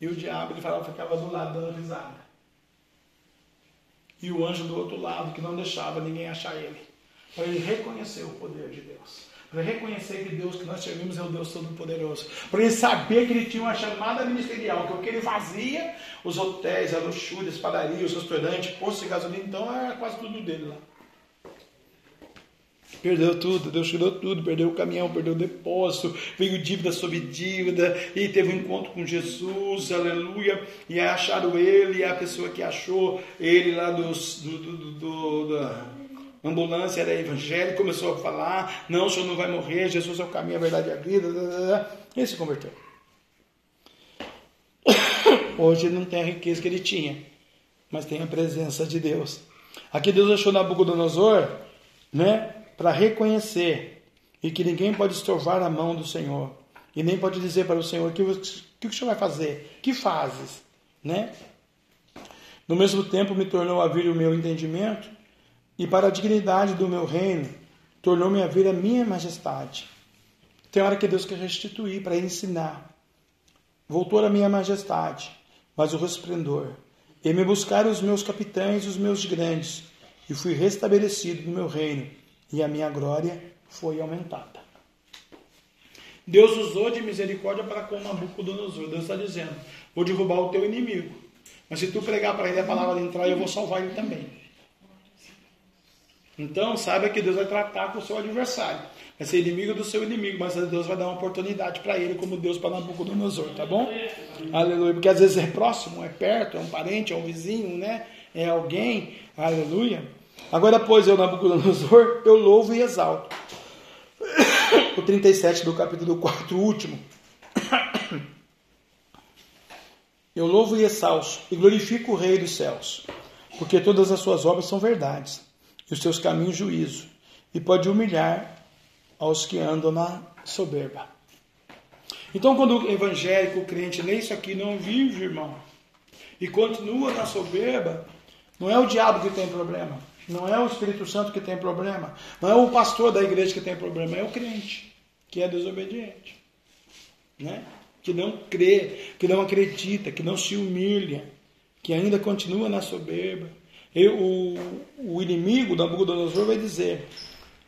E o diabo ele falava, ficava do lado dando risada. E o anjo do outro lado, que não deixava ninguém achar ele. Para ele reconhecer o poder de Deus. Reconhecer que Deus que nós servimos é o Deus Todo-Poderoso. Para ele saber que ele tinha uma chamada ministerial, que o que ele fazia, os hotéis, a luxúria, as padarias, os restaurantes, postos de gasolina, então era quase tudo dele lá. Perdeu tudo, Deus tirou tudo, perdeu o caminhão, perdeu o depósito, veio dívida sobre dívida, e teve um encontro com Jesus, aleluia, e acharam ele, e a pessoa que achou ele lá dos, do, do, do, ambulância era evangélico, começou a falar: não, o senhor não vai morrer, Jesus é o caminho, a verdade e a vida. Ele se converteu. *coughs* Hoje ele não tem a riqueza que ele tinha, mas tem a presença de Deus. Aqui Deus achou Nabucodonosor né, para reconhecer e que ninguém pode estorvar a mão do Senhor. E nem pode dizer para o Senhor: o que, que o Senhor vai fazer? Que fazes? Né? No mesmo tempo me tornou a vir o meu entendimento e para a dignidade do meu reino, tornou-me a vir a minha majestade. Tem hora que Deus quer restituir para ensinar. Voltou a minha majestade, mas o resplendor. E me buscaram os meus capitães e os meus grandes, e fui restabelecido no meu reino, e a minha glória foi aumentada. Deus usou de misericórdia para com Nabucodonosor. Deus está dizendo: vou derrubar o teu inimigo. Mas se tu pregar para ele a palavra de entrar, eu vou salvar ele também. Então, saiba que Deus vai tratar com o seu adversário. Vai ser inimigo do seu inimigo, mas Deus vai dar uma oportunidade para ele, como Deus para Nabucodonosor, tá bom? Aleluia. Porque às vezes é próximo, é perto, é um parente, é um vizinho, né? É alguém. Aleluia. Agora, pois, eu, Nabucodonosor, eu louvo e exalto. *coughs* O 37 do capítulo 4, último. *coughs* Eu louvo e exalço e glorifico o Rei dos céus, porque todas as suas obras são verdades os seus caminhos juízo, e pode humilhar aos que andam na soberba. Então, quando o evangélico, o crente, lê isso aqui, não vive, irmão, e continua na soberba, não é o diabo que tem problema, não é o Espírito Santo que tem problema, não é o pastor da igreja que tem problema, é o crente, que é desobediente, né? que não crê, que não acredita, que não se humilha, que ainda continua na soberba. E o, o inimigo da Nabucodonosor vai dizer: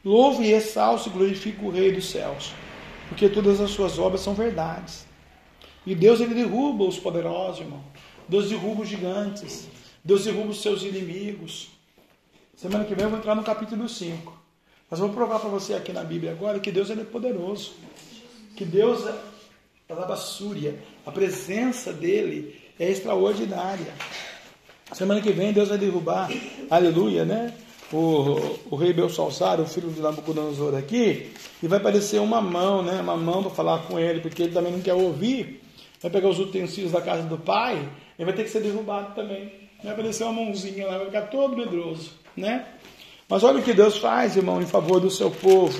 Louve e exalce e glorifique o Rei dos céus, porque todas as suas obras são verdades. E Deus ele derruba os poderosos, irmão. Deus derruba os gigantes. Deus derruba os seus inimigos. Semana que vem eu vou entrar no capítulo 5. Mas vou provar para você aqui na Bíblia agora que Deus ele é poderoso. Que Deus, é a Bassúria, a presença dele é extraordinária. Semana que vem Deus vai derrubar, aleluia, né? O, o rei Belsalçar, o filho de Nabucodonosor aqui, e vai aparecer uma mão, né? Uma mão para falar com ele, porque ele também não quer ouvir. Vai pegar os utensílios da casa do pai, e vai ter que ser derrubado também. Vai aparecer uma mãozinha lá, vai ficar todo medroso, né? Mas olha o que Deus faz, irmão, em favor do seu povo,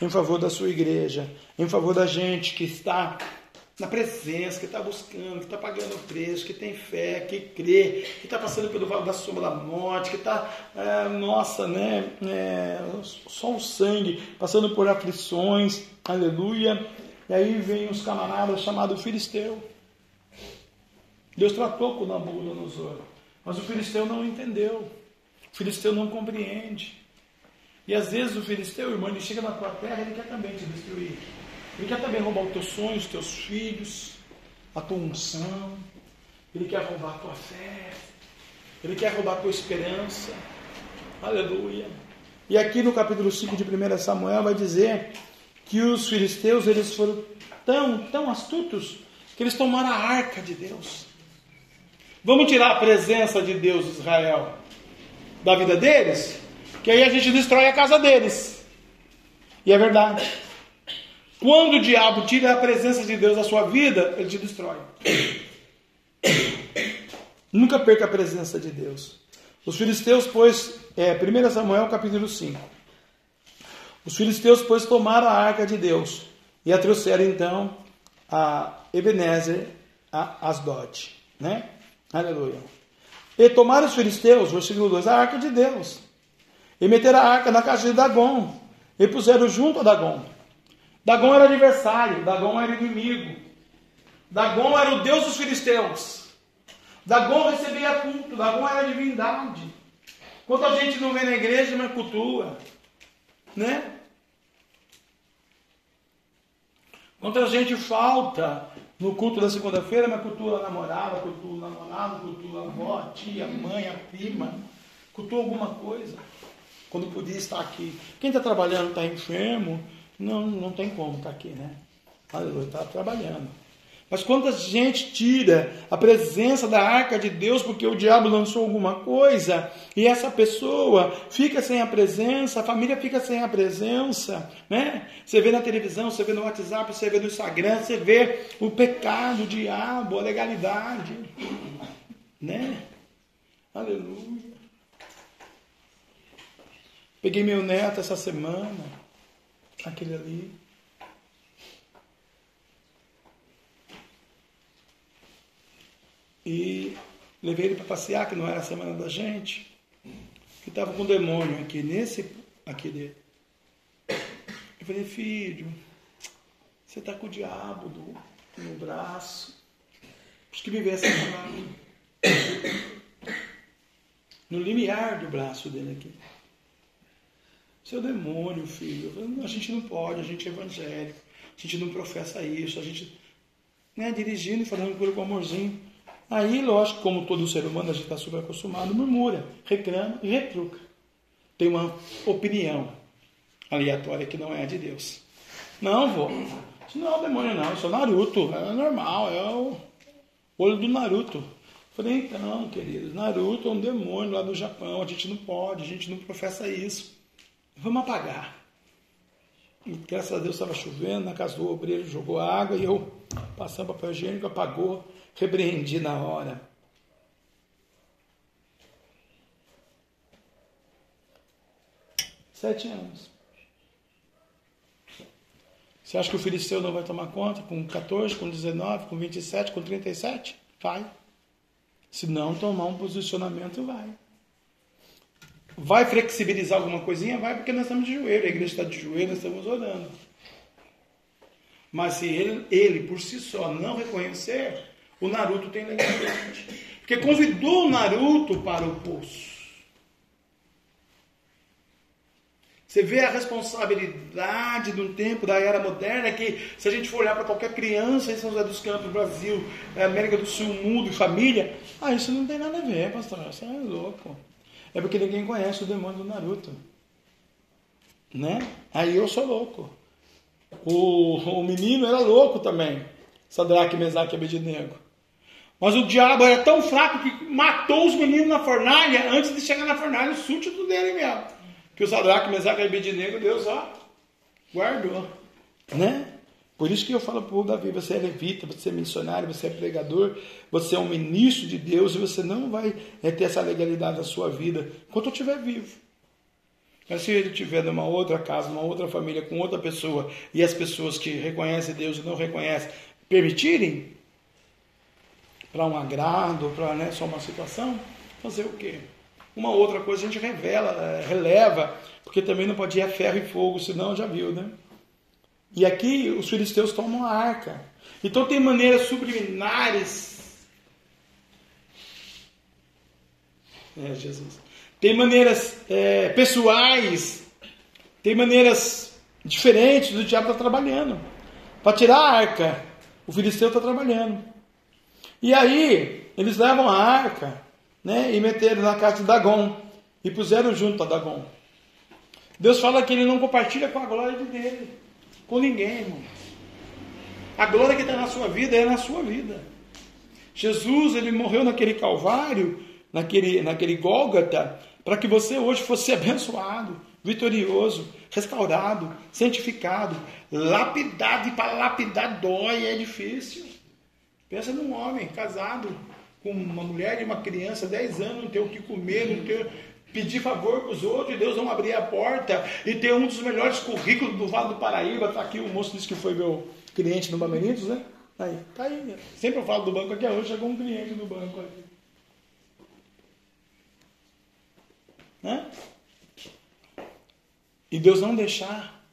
em favor da sua igreja, em favor da gente que está na presença, que está buscando, que está pagando o preço, que tem fé, que crê, que está passando pelo vale da sombra da morte, que está, é, nossa, né, é, só o sangue, passando por aflições, aleluia. E aí vem os camaradas chamados filisteu. Deus tratou com Nabucodonosor, mas o filisteu não entendeu, o filisteu não compreende. E às vezes o filisteu, irmão, ele chega na tua terra, ele quer também te destruir. Ele quer também roubar os teus sonhos, os teus filhos, a tua unção. Ele quer roubar a tua fé. Ele quer roubar a tua esperança. Aleluia. E aqui no capítulo 5 de 1 Samuel vai dizer que os filisteus eles foram tão, tão astutos que eles tomaram a arca de Deus. Vamos tirar a presença de Deus, Israel, da vida deles, que aí a gente destrói a casa deles. E é verdade. Quando o diabo tira a presença de Deus da sua vida, ele te destrói. *coughs* Nunca perca a presença de Deus. Os filisteus, pois, é, 1 Samuel capítulo 5. Os filisteus, pois, tomaram a arca de Deus e a trouxeram então a Ebenezer, a Asdod. Né? Aleluia. E tomaram os filisteus, versículo 2, a arca de Deus. E meteram a arca na casa de Dagon. E puseram junto a Dagon. Dagon era adversário, Dagon era inimigo. Dagon era o deus dos filisteus. Dagon recebia culto, Dagon era divindade. Quanta gente não vem na igreja, mas cultua. Né? Quanta gente falta no culto da segunda-feira, mas cultua a namorada, cultua o namorado, cultua a avó, a tia, a mãe, a prima. Cultua alguma coisa. Quando podia estar aqui. Quem está trabalhando está enfermo, não, não tem como estar tá aqui, né? Aleluia, está trabalhando. Mas quando a gente tira a presença da arca de Deus porque o diabo lançou alguma coisa e essa pessoa fica sem a presença, a família fica sem a presença, né? Você vê na televisão, você vê no WhatsApp, você vê no Instagram, você vê o pecado, o diabo, a legalidade, né? Aleluia. Peguei meu neto essa semana, aquele ali. E levei ele para passear, que não era a semana da gente. Que estava com um demônio aqui, nesse aqui dele. Eu falei, filho, você está com o diabo do, no braço. Acho que vê essa palavra. No limiar do braço dele aqui. Seu demônio, filho. Falei, a gente não pode, a gente é evangélico. A gente não professa isso. A gente, né, dirigindo e falando com amorzinho. Aí, lógico, como todo ser humano, a gente está super acostumado, murmura, reclama e retruca. Tem uma opinião aleatória que não é a de Deus. Não, vou. Isso não é o demônio, não. Isso é o Naruto. É normal, é o olho do Naruto. Falei, então, queridos, Naruto é um demônio lá do Japão. A gente não pode, a gente não professa isso. Vamos apagar. E graças a Deus estava chovendo, na casa do obreiro jogou água e eu, passando papel higiênico, apagou repreendi na hora. Sete anos. Você acha que o filisteu não vai tomar conta com 14, com 19, com 27, com 37? Vai. Se não tomar um posicionamento, vai. Vai flexibilizar alguma coisinha? Vai, porque nós estamos de joelho, a igreja está de joelho, nós estamos orando. Mas se ele, ele por si só não reconhecer, o Naruto tem legalidade. Porque convidou o Naruto para o poço. Você vê a responsabilidade de um tempo da era moderna que, se a gente for olhar para qualquer criança em São José dos Campos, Brasil, América do Sul, mundo, família, ah, isso não tem nada a ver, pastor, isso é louco. É porque ninguém conhece o demônio do Naruto. Né? Aí eu sou louco. O, o menino era louco também. Sadraque, Mesaque e Abednego. Mas o diabo era tão fraco que matou os meninos na fornalha antes de chegar na fornalha, o súdito dele mesmo. Que o Sadraque, Mesaque e Abednego, Deus ó, guardou. Né? Por isso que eu falo para o Davi, você é levita, você é missionário, você é pregador, você é um ministro de Deus e você não vai é, ter essa legalidade na sua vida enquanto eu estiver vivo. Mas se ele estiver numa outra casa, numa outra família, com outra pessoa, e as pessoas que reconhecem Deus e não reconhecem permitirem, para um agrado, para né, só uma situação, fazer o quê? Uma outra coisa a gente revela, é, releva, porque também não pode ir a ferro e fogo, senão já viu, né? E aqui os filisteus tomam a arca. Então tem maneiras subliminares. É, Jesus. Tem maneiras é, pessoais, tem maneiras diferentes do diabo estar tá trabalhando. Para tirar a arca, o filisteu está trabalhando. E aí, eles levam a arca né, e meteram na casa de Dagon e puseram junto a Dagon. Deus fala que ele não compartilha com a glória de dele, com ninguém, irmão. A glória que está na sua vida é na sua vida. Jesus, ele morreu naquele Calvário, naquele, naquele Gólgata, para que você hoje fosse abençoado, vitorioso, restaurado, santificado, lapidado. E para lapidar dói, é difícil. Pensa num homem casado com uma mulher e uma criança, 10 anos, não ter o que comer, não ter pedir favor para os outros e Deus não abrir a porta e ter um dos melhores currículos do Vale do Paraíba. Está aqui, o moço disse que foi meu cliente no Bamenitos, né? Aí, tá aí. Sempre eu falo do banco aqui, hoje chegou um cliente do banco aqui. Né? E Deus não deixar,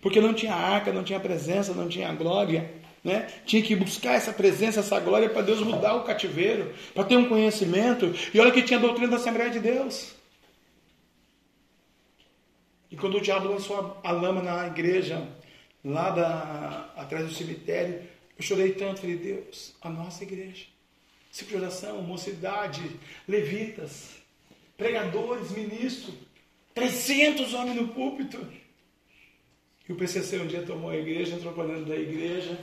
porque não tinha arca, não tinha presença, não tinha glória. Né? Tinha que buscar essa presença, essa glória para Deus mudar o cativeiro, para ter um conhecimento. E olha que tinha a doutrina da Assembleia de Deus. E quando o diabo lançou a, lama na igreja, lá da, atrás do cemitério, eu chorei tanto, falei, Deus, a nossa igreja, ciclo de oração, mocidade, levitas, pregadores, ministros, 300 homens no púlpito. E o PCC um dia tomou a igreja, entrou para dentro da igreja,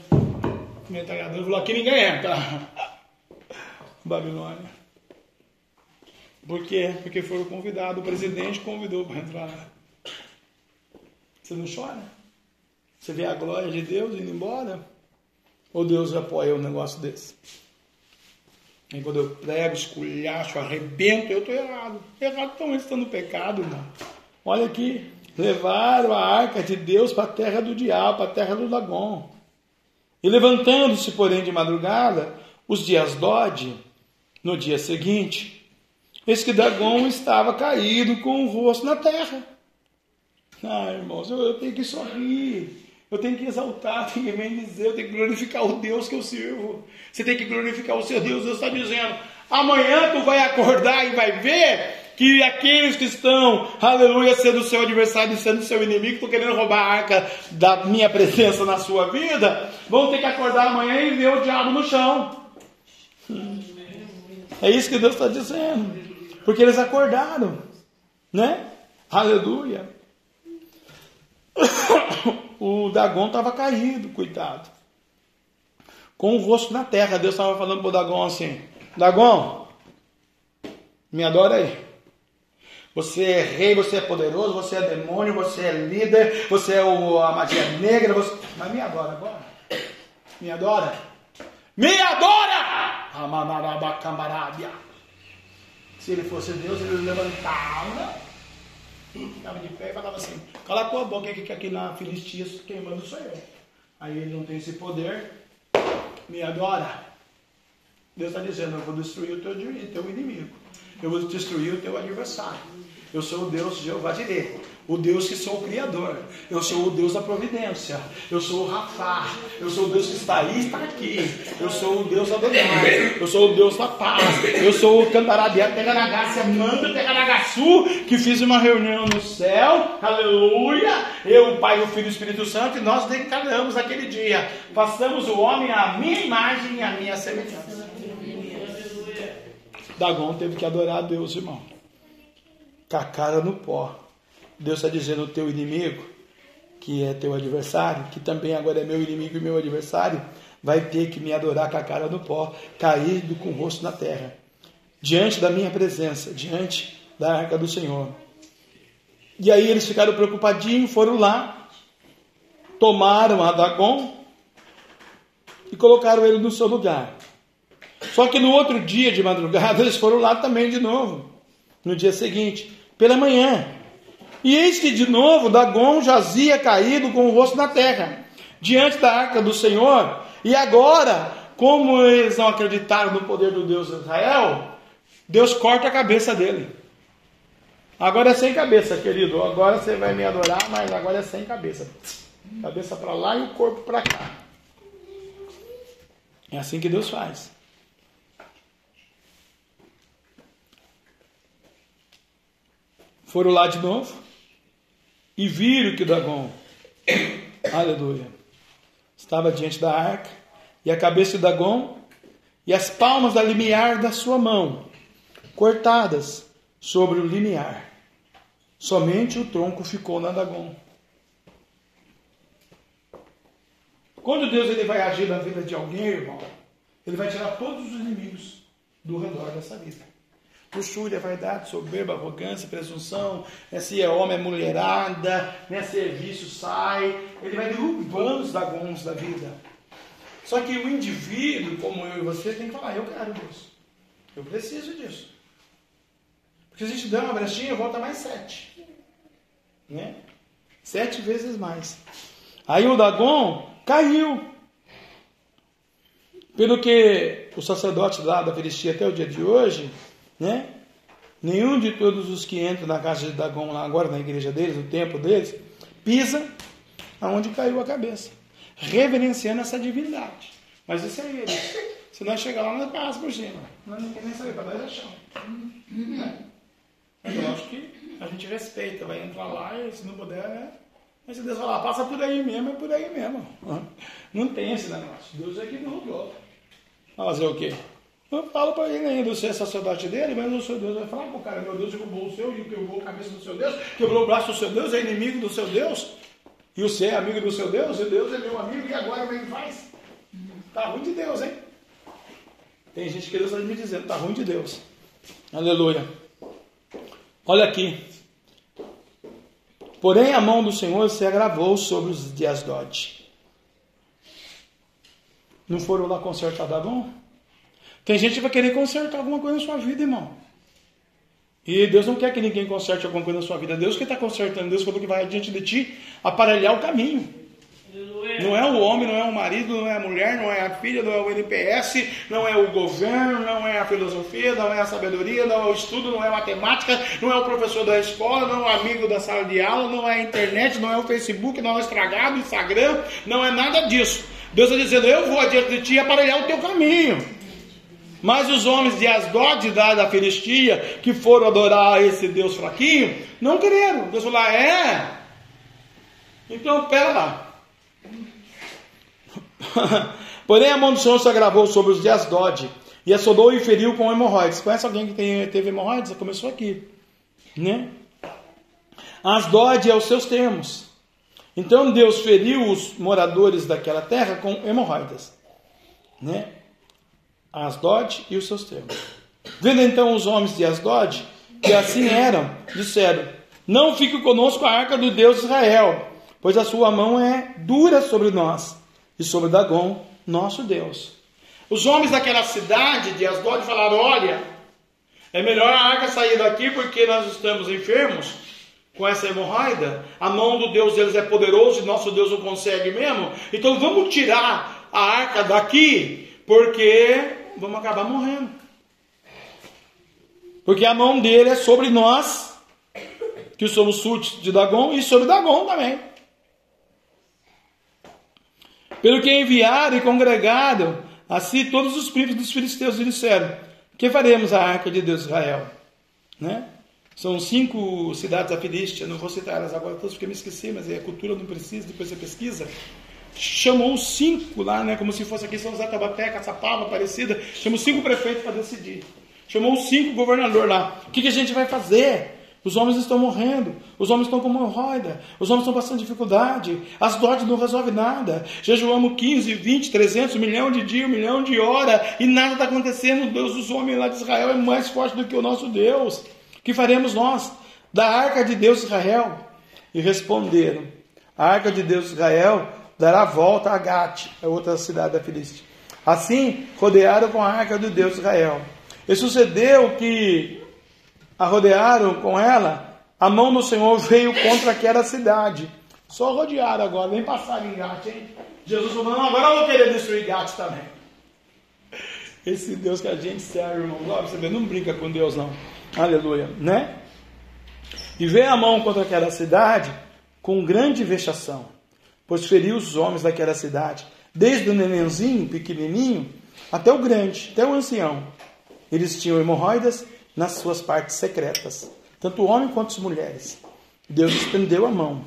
metralhadora falou: aqui ninguém entra. *laughs* Babilônia. Por quê? Porque foram convidados, o presidente convidou para entrar lá. Você não chora? Você vê a glória de Deus indo embora? Ou Deus apoia um negócio desse? E quando eu prego, esculhacho, arrebento, eu estou errado. Errado estão eles no pecado, irmão. Olha aqui. Levaram a arca de Deus para a terra do diabo, para a terra do Dagon. E levantando-se, porém, de madrugada, os dias Dode, no dia seguinte, eis que Dagon estava caído com o rosto na terra. Ah, irmãos, eu, eu tenho que sorrir. Eu tenho que exaltar, *laughs* tenho que bendizer, eu tenho que glorificar o Deus que eu sirvo. Você tem que glorificar o seu Deus. Deus está dizendo: amanhã tu vai acordar e vai ver que aqueles que estão, aleluia, sendo seu adversário e sendo seu inimigo, estão querendo roubar a arca da minha presença na sua vida, vão ter que acordar amanhã e ver o diabo no chão. É isso que Deus está dizendo. Porque eles acordaram, né? Aleluia. *coughs* o Dagon estava caído, coitado. Com o rosto na terra. Deus estava falando para o Dagon assim: Dagon, me adora aí. Você é rei, você é poderoso, você é demônio, você é líder, você é o, a magia negra. Você... Mas me adora agora. Me adora. Me adora! Se ele fosse Deus, ele levantava ficava de pé e falava assim: cala tua boca que aqui na Filistia quem manda sou eu. Aí ele não tem esse poder, me adora. Deus está dizendo: eu vou destruir o teu, teu inimigo, eu vou destruir o teu adversário. Eu sou o Deus Jeová Dirê, o Deus que sou o Criador. Eu sou o Deus da providência. Eu sou o Rafá. Eu sou o Deus que está aí está aqui. Eu sou o Deus Adonai. Eu sou o Deus da paz. Eu sou o Cantarabia Tegaragaça, Manda Tegaragaçu, que fiz uma reunião no céu. Aleluia. Eu, o Pai, o Filho e o Espírito Santo, e nós declaramos aquele dia. Façamos o homem à minha imagem e à minha semelhança. Dagon teve que adorar a Deus, irmão com a cara no pó. Deus está dizendo: o teu inimigo, que é teu adversário, que também agora é meu inimigo e meu adversário, vai ter que me adorar com a cara no pó, caído com o rosto na terra, diante da minha presença, diante da arca do Senhor. E aí eles ficaram preocupadinhos, foram lá, tomaram a Dagon e colocaram ele no seu lugar. Só que no outro dia de madrugada *laughs* eles foram lá também de novo, no dia seguinte pela manhã. E eis que de novo Dagon jazia caído com o rosto na terra, diante da arca do Senhor. E agora, como eles não acreditaram no poder do Deus de Israel, Deus corta a cabeça dele. Agora é sem cabeça, querido. Agora você vai me adorar, mas agora é sem cabeça. Cabeça para lá e o corpo para cá. É assim que Deus faz. Foram lá de novo e viram que Dagon, *coughs* aleluia, estava diante da arca e a cabeça de Dagon e as palmas da limiar da sua mão cortadas sobre o limiar. Somente o tronco ficou na Dagon. Quando Deus ele vai agir na vida de alguém, irmão, ele vai tirar todos os inimigos do redor dessa vida luxúria, vaidade, soberba, arrogância, presunção, né, se é homem, é mulherada, né, serviço, sai. Ele vai derrubando os dragões da vida. Só que o indivíduo, como eu e você, tem que falar: eu quero isso. Eu preciso disso. Porque se a gente der uma brechinha, volta mais sete. Né? Sete vezes mais. Aí o Dagon caiu. Pelo que o sacerdote lá da Filistia até o dia de hoje, né? Nenhum de todos os que entram na casa de Dagon lá agora na igreja deles, no templo deles, pisa aonde caiu a cabeça, reverenciando essa divindade. Mas isso é eles. Se nós chegar lá, nós passa por cima. Nós não queremos nem saber, para nós é chão. Eu acho que a gente respeita, vai entrar lá e se não puder, né? Mas se Deus falar, passa por aí mesmo, é por aí mesmo. Não tem esse negócio. Deus é que derrubou. Fazer o quê? Eu falo para ele ainda, você é sacerdote dele, mas o seu Deus vai falar o cara, meu Deus derrubou o seu, e quebrou a cabeça do seu Deus, quebrou o braço do seu Deus, é inimigo do seu Deus, e você é amigo do seu Deus, e Deus é meu amigo, e agora é que faz? Tá ruim de Deus, hein? Tem gente que Deus está me dizendo, tá ruim de Deus. Aleluia. Olha aqui. Porém, a mão do Senhor se agravou sobre os de Asdod. Não foram lá consertar bom? Tem gente que vai querer consertar alguma coisa na sua vida, irmão. E Deus não quer que ninguém conserte alguma coisa na sua vida. Deus que está consertando. Deus falou que vai diante de ti aparelhar o caminho. Não é o homem, não é o marido, não é a mulher, não é a filha, não é o NPS, não é o governo, não é a filosofia, não é a sabedoria, não é o estudo, não é a matemática, não é o professor da escola, não é o amigo da sala de aula, não é a internet, não é o Facebook, não é o estragado, Instagram, não é nada disso. Deus está dizendo: Eu vou adiante de ti aparelhar o teu caminho. Mas os homens de Asdod, da, Filistia, que foram adorar esse Deus fraquinho, não quereram. Deus falou: ah, É. Então, pera lá. *laughs* Porém, a mão do Senhor se agravou sobre os de Asdod e assolou e feriu com hemorroides. Conhece alguém que tem, teve hemorroides? Começou aqui. Né? Asdod é os seus termos. Então Deus feriu os moradores daquela terra com hemorroidas. Né? Asdod e os seus termos. Vendo então os homens de Asdod, que assim eram, disseram: Não fique conosco a arca do Deus de Israel, pois a sua mão é dura sobre nós e sobre Dagon, nosso Deus. Os homens daquela cidade de Asdod falaram: Olha, é melhor a arca sair daqui porque nós estamos enfermos com essa hemorroida. A mão do Deus deles é poderoso e nosso Deus não consegue mesmo. Então vamos tirar a arca daqui porque vamos acabar morrendo. Porque a mão dele é sobre nós, que somos súditos de Dagon, e sobre Dagon também. Pelo que enviaram e congregaram a si todos os príncipes dos filisteus e disseram: Que faremos a arca de Deus Israel? Né? São cinco cidades da Filistia, não vou citar elas agora todas porque me esqueci, mas é cultura, não precisa, depois você pesquisa. Chamou os cinco lá, né, como se fosse aqui São José Tabaté, Caçapava, Aparecida. Chamou cinco prefeitos para decidir. Chamou os cinco governadores lá. O que, que a gente vai fazer? Os homens estão morrendo, os homens estão com hemorroida, os homens estão passando dificuldade, as dores não resolvem nada. Jejuamos 15, 20, 300, um milhão de dia, um milhão de hora e nada está acontecendo. Deus dos homens lá de Israel é mais forte do que o nosso Deus. O que faremos nós? Da arca de Deus Israel? E responderam: A arca de Deus Israel dará volta a Gate, a outra cidade da Filístia. Assim rodearam com a arca de Deus Israel. E sucedeu que a rodearam com ela, a mão do Senhor veio contra aquela cidade. Só rodearam agora, nem passaram em Gate, hein? Jesus falou, não, agora eu vou querer destruir Gate também. Esse Deus que a gente serve, irmão, você vê, não brinca com Deus não. Aleluia, né? E veio a mão contra aquela cidade com grande vexação, pois feriu os homens daquela cidade, desde o nenenzinho, pequenininho, até o grande, até o ancião. Eles tinham hemorroidas nas suas partes secretas, tanto o homem quanto as mulheres. Deus estendeu a mão.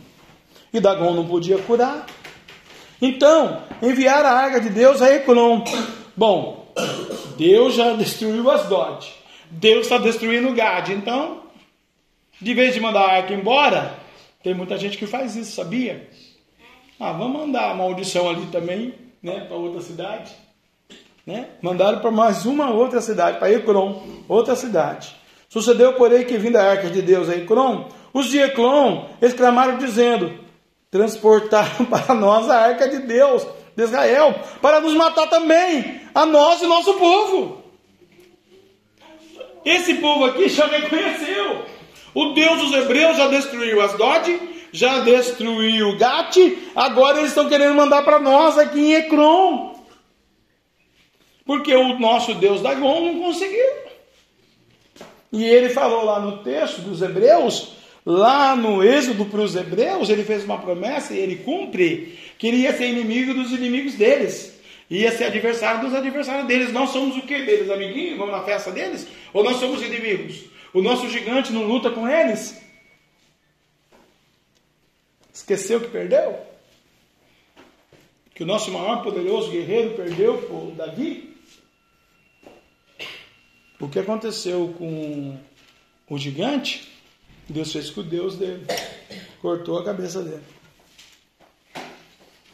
E Dagon não podia curar. Então, enviaram a arca de Deus a Ecrom. Bom, Deus já destruiu as Asdod. Deus está destruindo Gad. Então, de vez de mandar a arca embora, tem muita gente que faz isso, sabia? Ah, vamos mandar a maldição ali também, né, para outra cidade. Né? Mandaram para mais uma outra cidade, para Ecrom, outra cidade. Sucedeu, porém, que vindo a arca de Deus a Ecrom, os de Ecrom exclamaram dizendo: Transportaram *laughs* para nós a arca de Deus, de Israel, para nos matar também, a nós e nosso povo. Esse povo aqui já reconheceu. O Deus dos Hebreus já destruiu Asdod, já destruiu Gate, agora eles estão querendo mandar para nós aqui em Ecrom. Porque o nosso Deus Dagon não conseguiu. E ele falou lá no texto dos Hebreus, lá no êxodo para os Hebreus, ele fez uma promessa e ele cumpre, que ele ia ser inimigo dos inimigos deles. Ia ser adversário dos adversários deles. Nós somos o que deles, amiguinhos? Vamos na festa deles? Ou nós somos inimigos? O nosso gigante não luta com eles? Esqueceu que perdeu? Que o nosso maior poderoso guerreiro perdeu por Davi? O que aconteceu com o gigante? Deus fez com o Deus dele, cortou a cabeça dele.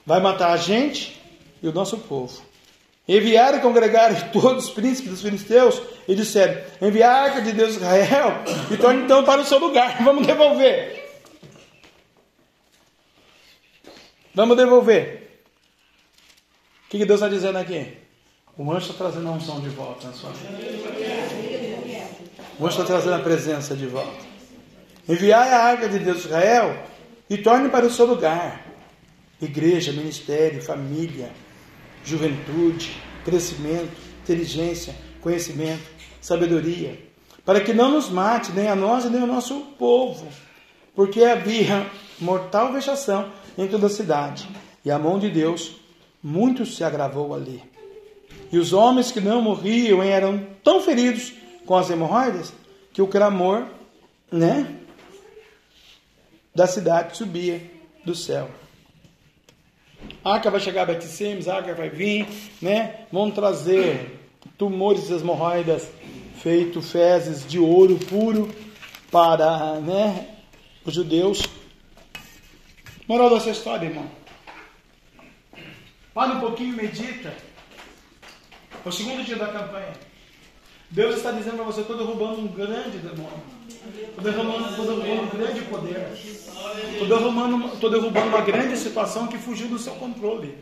Vai matar a gente e o nosso povo. Enviaram e congregaram *laughs* todos os príncipes dos filisteus e disseram: Enviar a arca de Deus Israel e torne então para o seu lugar. *laughs* Vamos devolver. Vamos devolver. O que Deus está dizendo aqui? O anjo está trazendo a unção de volta na sua vida. O anjo está trazendo a presença de volta. Enviai a arca de Deus Israel e torne para o seu lugar. Igreja, ministério, família, juventude, crescimento, inteligência, conhecimento, sabedoria, para que não nos mate nem a nós nem o nosso povo, porque havia mortal vexação em toda a cidade, e a mão de Deus muito se agravou ali. E os homens que não morriam eram tão feridos com as hemorroidas que o clamor, né, da cidade subia do céu. Aca vai chegar a Betsemes, Aca vai vir, né? Vão trazer tumores e hemorroidas feito fezes de ouro puro para, né, os judeus. Moral dessa história, irmão. Para um pouquinho e medita. É o segundo dia da campanha. Deus está dizendo para você: estou derrubando um grande demônio. Estou derrubando, derrubando um grande poder. Estou derrubando, estou derrubando uma grande situação que fugiu do seu controle.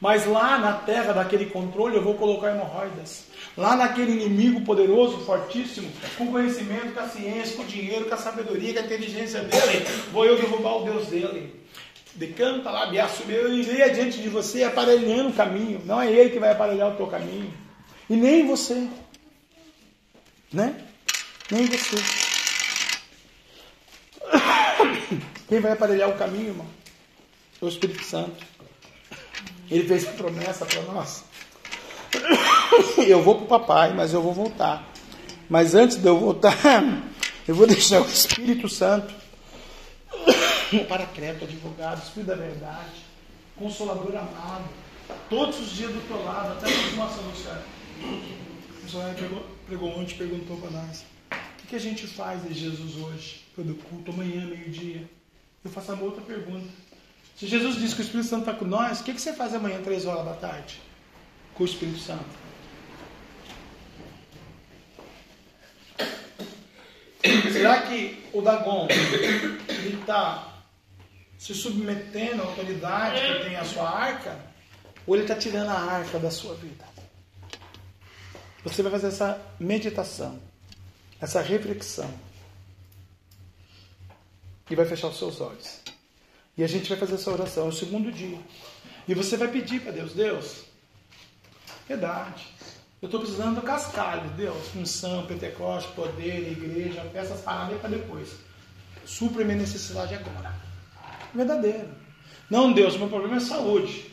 Mas lá na terra daquele controle eu vou colocar hemorroidas. Lá naquele inimigo poderoso, fortíssimo, com conhecimento, com a ciência, com o dinheiro, com a sabedoria, com a inteligência dele, vou eu derrubar o Deus dele. Decanta lá, meu, eu irei adiante de você aparelhando o caminho. Não é ele que vai aparelhar o teu caminho. E nem você. Né? Nem você. Quem vai aparelhar o caminho, irmão? É o Espírito Santo. Ele fez a promessa para nós. Eu vou para o papai, mas eu vou voltar. Mas antes de eu voltar, *laughs* eu vou deixar o Espírito Santo, o Paracreto, advogado, Espírito da Verdade, Consolador amado, todos os dias do teu lado, até a nossa Luciana. O senhor pregou, pregou ontem perguntou para nós: o que a gente faz de Jesus hoje, pelo culto, amanhã, meio-dia? Eu faço uma outra pergunta. Se Jesus diz que o Espírito Santo está com nós, o que, que você faz amanhã, três horas da tarde? Com o Espírito Santo. Será que o Dagon está se submetendo à autoridade que tem a sua arca? Ou ele está tirando a arca da sua vida? Você vai fazer essa meditação, essa reflexão. E vai fechar os seus olhos. E a gente vai fazer essa oração, é o segundo dia. E você vai pedir para Deus, Deus, verdade. Eu estou precisando do cascalho, Deus, função, Pentecoste, poder, igreja, peças paradas para depois. Supre minha necessidade agora. Verdadeiro. Não, Deus, meu problema é saúde.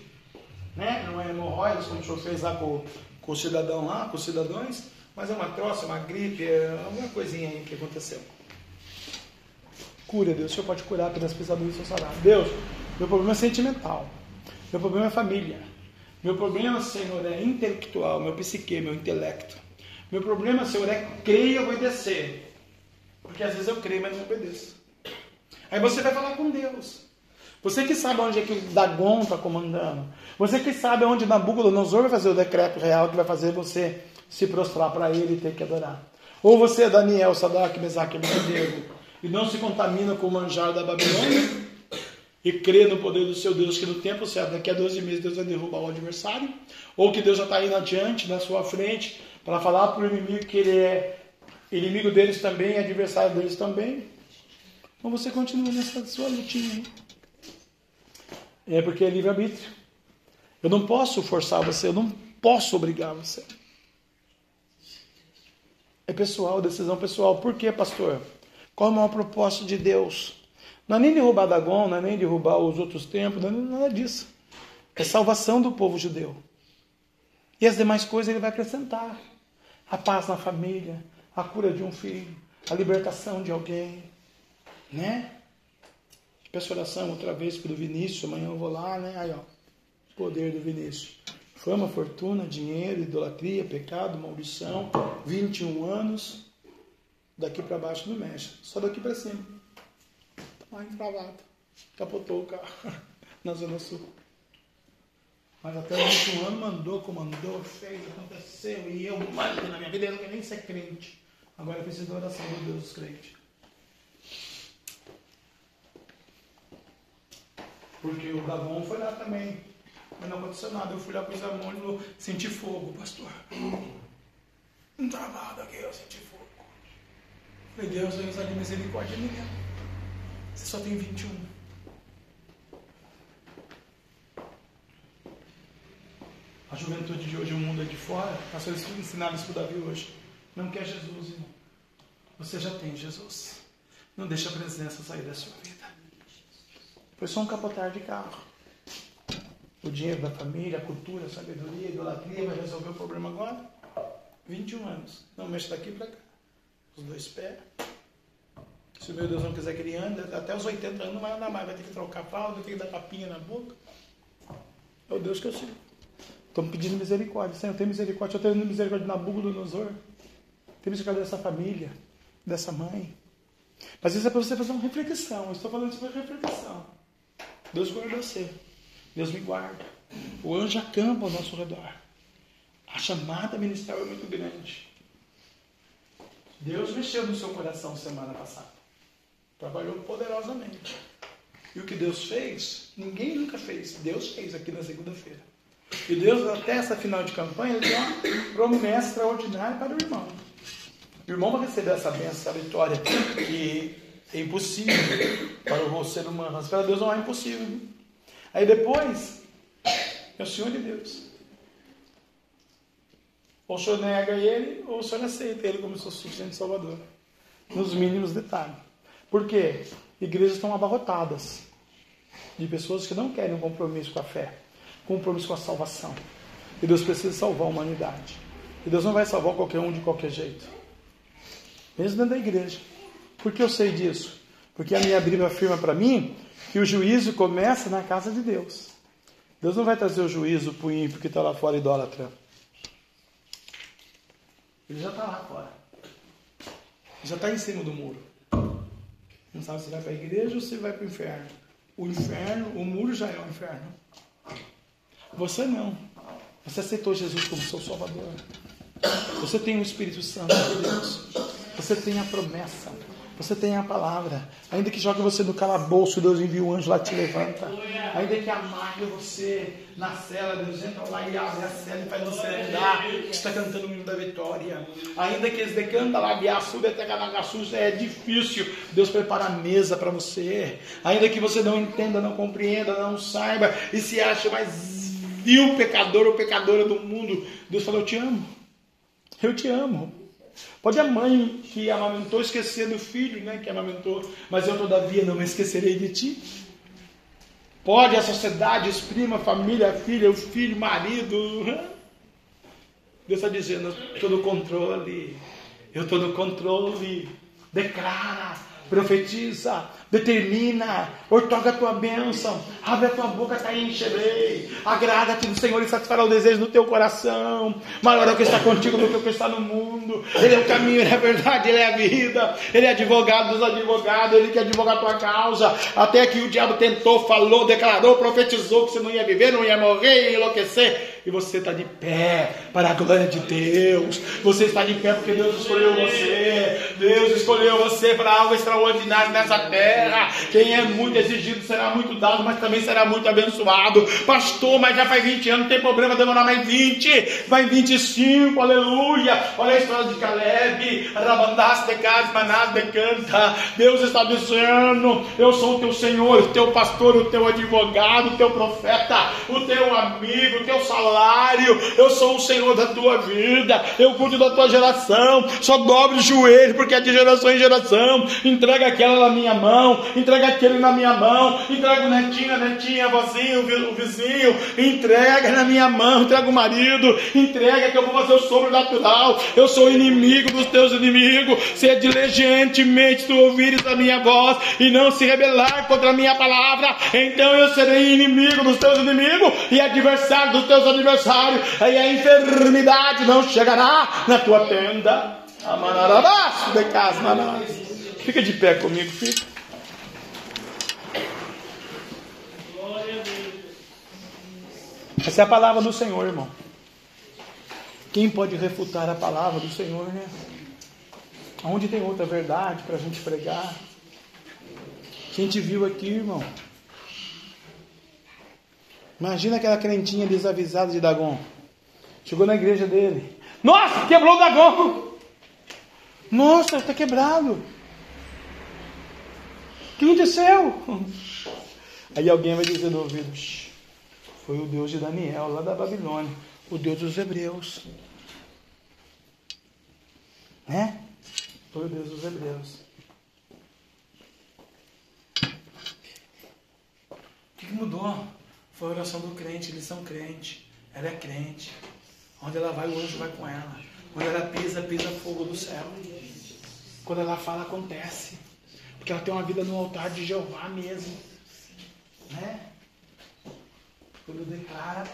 Né? Não é hemorroidas, como o senhor fez lá com, com o cidadão lá, com os cidadãos, mas é uma troça, uma gripe, é alguma coisinha aí que aconteceu. Cura, Deus. O Senhor pode curar pelas pesaduras do seu salário. Deus, meu problema é sentimental. Meu problema é família. Meu problema, Senhor, é intelectual, meu psique, meu intelecto. Meu problema, Senhor, é crer e obedecer. Porque às vezes eu creio, mas não obedeço. Aí você vai falar com Deus. Você que sabe onde é que Dagon está comandando. Você que sabe onde Nabucodonosor vai fazer o decreto real que vai fazer você se prostrar para ele e ter que adorar. Ou você é Daniel, Sadak, Mesaque e e não se contamina com o manjar da Babilônia e crê no poder do seu Deus, que no tempo certo, daqui a 12 meses, Deus vai derrubar o adversário, ou que Deus já está indo adiante, na sua frente, para falar para o inimigo que ele é inimigo deles também, adversário deles também. Então você continua nessa sua lutinha aí. É porque é livre-arbítrio. Eu não posso forçar você, eu não posso obrigar você. É pessoal, decisão pessoal. Por quê, pastor? Qual é o maior propósito de Deus? Não é nem derrubar Dagon, não é nem derrubar os outros templos, não é nada disso. É salvação do povo judeu. E as demais coisas ele vai acrescentar. A paz na família, a cura de um filho, a libertação de alguém. Né? Peço oração outra vez pelo Vinícius, amanhã eu vou lá, né? Aí, ó. Poder do Vinícius. Fama, fortuna, dinheiro, idolatria, pecado, maldição, 21 anos Daqui para baixo não mexe, só daqui para cima. Tá encravado. Capotou o carro *laughs* na Zona Sul. Mas até o 21 ano mandou, comandou, fez, aconteceu. E eu mando na minha vida, eu não quero nem ser crente. Agora eu preciso da oração do Deus dos crentes. Porque o Gavon foi lá também. Mas não aconteceu nada. Eu fui lá com os amônios e senti fogo, pastor. Um travado aqui, eu senti fogo. Falei, Deus, eu usar de misericórdia ninguém. Você só tem 21. A juventude de hoje, o mundo aí de fora, passou isso ensinado isso para Davi hoje. Não quer Jesus, irmão. Você já tem Jesus. Não deixa a presença sair da sua vida. Foi só um capotar de carro. O dinheiro da família, a cultura, a sabedoria, a idolatria vai resolver o problema agora? 21 anos. Não mexe daqui para cá. Os dois pés. Se o meu Deus não quiser que ele ande, até os 80 anos não vai andar mais. Vai ter que trocar fralda, vai ter que dar papinha na boca. É o Deus que eu sigo. Estamos pedindo misericórdia. Senhor, tem misericórdia. Eu tenho misericórdia de Nabucodonosor. Tem misericórdia dessa família, dessa mãe. Mas isso é para você fazer uma reflexão. Eu estou falando isso para reflexão. Deus guarda você. Deus me guarda. O anjo acampa ao nosso redor. A chamada ministerial é muito grande. Deus mexeu no seu coração semana passada. Trabalhou poderosamente. E o que Deus fez, ninguém nunca fez. Deus fez aqui na segunda-feira. E Deus, até essa final de campanha, ele deu uma promessa extraordinária para o irmão. O irmão vai receber essa bênção, essa vitória, que é impossível para o ser humano, mas para Deus não é impossível. Aí depois, é o Senhor de Deus. Ou o Senhor nega ele, ou o Senhor aceita ele como seu suficiente salvador. Nos mínimos detalhes. Por quê? Igrejas estão abarrotadas de pessoas que não querem um compromisso com a fé compromisso com a salvação. E Deus precisa salvar a humanidade. E Deus não vai salvar qualquer um de qualquer jeito. Mesmo dentro da igreja. Por que eu sei disso? Porque a minha Bíblia afirma para mim que o juízo começa na casa de Deus. Deus não vai trazer o juízo para o ímpio que está lá fora idólatra. Ele já está lá fora. Já está em cima do muro. Não sabe se vai para a igreja ou se vai para o inferno. O inferno, o muro já é o inferno. Você não. Você aceitou Jesus como seu Salvador. Você tem o Espírito Santo de Deus. Você tem a promessa. Você tem a palavra. Ainda que jogue você no calabouço, Deus envia um anjo lá e te levanta. Ainda que amargue você na cela, Deus entra lá e abre a cela e faz você andar. Está cantando o hino da vitória. Ainda que eles decanta lá, biaçuda, suja é difícil. Deus prepara a mesa para você. Ainda que você não entenda, não compreenda, não saiba e se ache mais vil pecador ou pecadora do mundo, Deus falou: Eu te amo. Eu te amo. Pode a mãe que amamentou esquecer do filho, né, que amamentou, mas eu todavia não me esquecerei de ti. Pode a sociedade, os primos, a família, filha, o filho, marido. Deus está dizendo: eu estou no controle. Eu estou no controle. Declara profetiza, determina, ortoga a tua bênção, abre a tua boca, está encherei, agrada-te do Senhor e satisfará o desejo do teu coração, maior é o que está contigo do que o que está no mundo, Ele é o caminho, Ele é a verdade, Ele é a vida, Ele é advogado dos advogados, Ele quer advogar a tua causa, até que o diabo tentou, falou, declarou, profetizou que você não ia viver, não ia morrer, ia enlouquecer, e você está de pé para a glória de Deus. Você está de pé porque Deus escolheu você. Deus escolheu você para algo extraordinário nessa terra. Quem é muito exigido será muito dado, mas também será muito abençoado. Pastor, mas já faz 20 anos, não tem problema demorar mais 20. Vai 25, aleluia. Olha a história de Caleb. Rabandas de casa, manás de canta. Deus está dizendo: Eu sou o teu Senhor, o teu pastor, o teu advogado, o teu profeta, o teu amigo, o teu salário salário, eu sou o Senhor da tua vida, eu cuido da tua geração, só dobre o joelho, porque é de geração em geração, entrega aquela na minha mão, entrega aquele na minha mão, entrega o netinho, a netinha, a vozinha, o vizinho, entrega na minha mão, entrega o marido, entrega que eu vou fazer o sobrenatural, eu sou inimigo dos teus inimigos, se diligentemente tu ouvires a minha voz e não se rebelar contra a minha palavra, então eu serei inimigo dos teus inimigos e adversário dos teus adversários aniversário, aí a enfermidade não chegará na tua tenda. De casa, Fica de pé comigo, fica. Essa é a palavra do Senhor, irmão. Quem pode refutar a palavra do Senhor, né? Onde tem outra verdade para a gente pregar? Quem te viu aqui, irmão? Imagina aquela crentinha desavisada de Dagon. Chegou na igreja dele. Nossa, quebrou o Dagon! Nossa, está quebrado. O que aconteceu? Aí alguém vai dizer no ouvido: Foi o Deus de Daniel, lá da Babilônia, o Deus dos Hebreus. Né? Foi o Deus dos Hebreus. O que mudou? Foi a oração do crente, eles são crente. Ela é crente. Onde ela vai, o anjo vai com ela. Onde ela pisa, pisa fogo do céu. Quando ela fala, acontece. Porque ela tem uma vida no altar de Jeová mesmo. Né? Quando declara,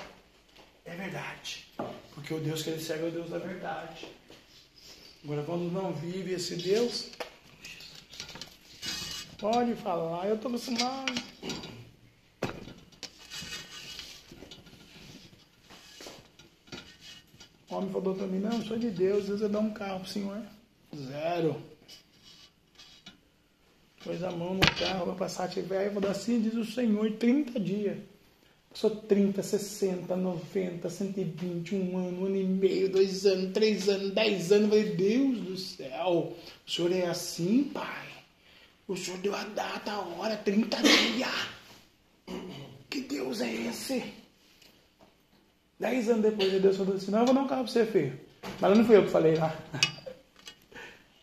é verdade. Porque o Deus que ele segue é o Deus da verdade. Agora, quando não vive esse Deus, pode falar, eu estou acostumado. O homem falou para mim, não, eu sou de Deus, Deus vai dar um carro pro senhor. Zero. Pôs a mão no carro, vai passar tiver, vou dar assim, diz o Senhor, 30 dias. Sou 30, 60, 90, 120, um ano, um ano e meio, dois anos, três anos, dez anos. Eu falei, Deus do céu, o senhor é assim, pai? O senhor deu a data, a hora, 30 dias. Que Deus é esse? Dez anos depois, Deus falou assim: Não, eu vou dar um carro para você, filho. Mas não fui eu que falei lá. *laughs*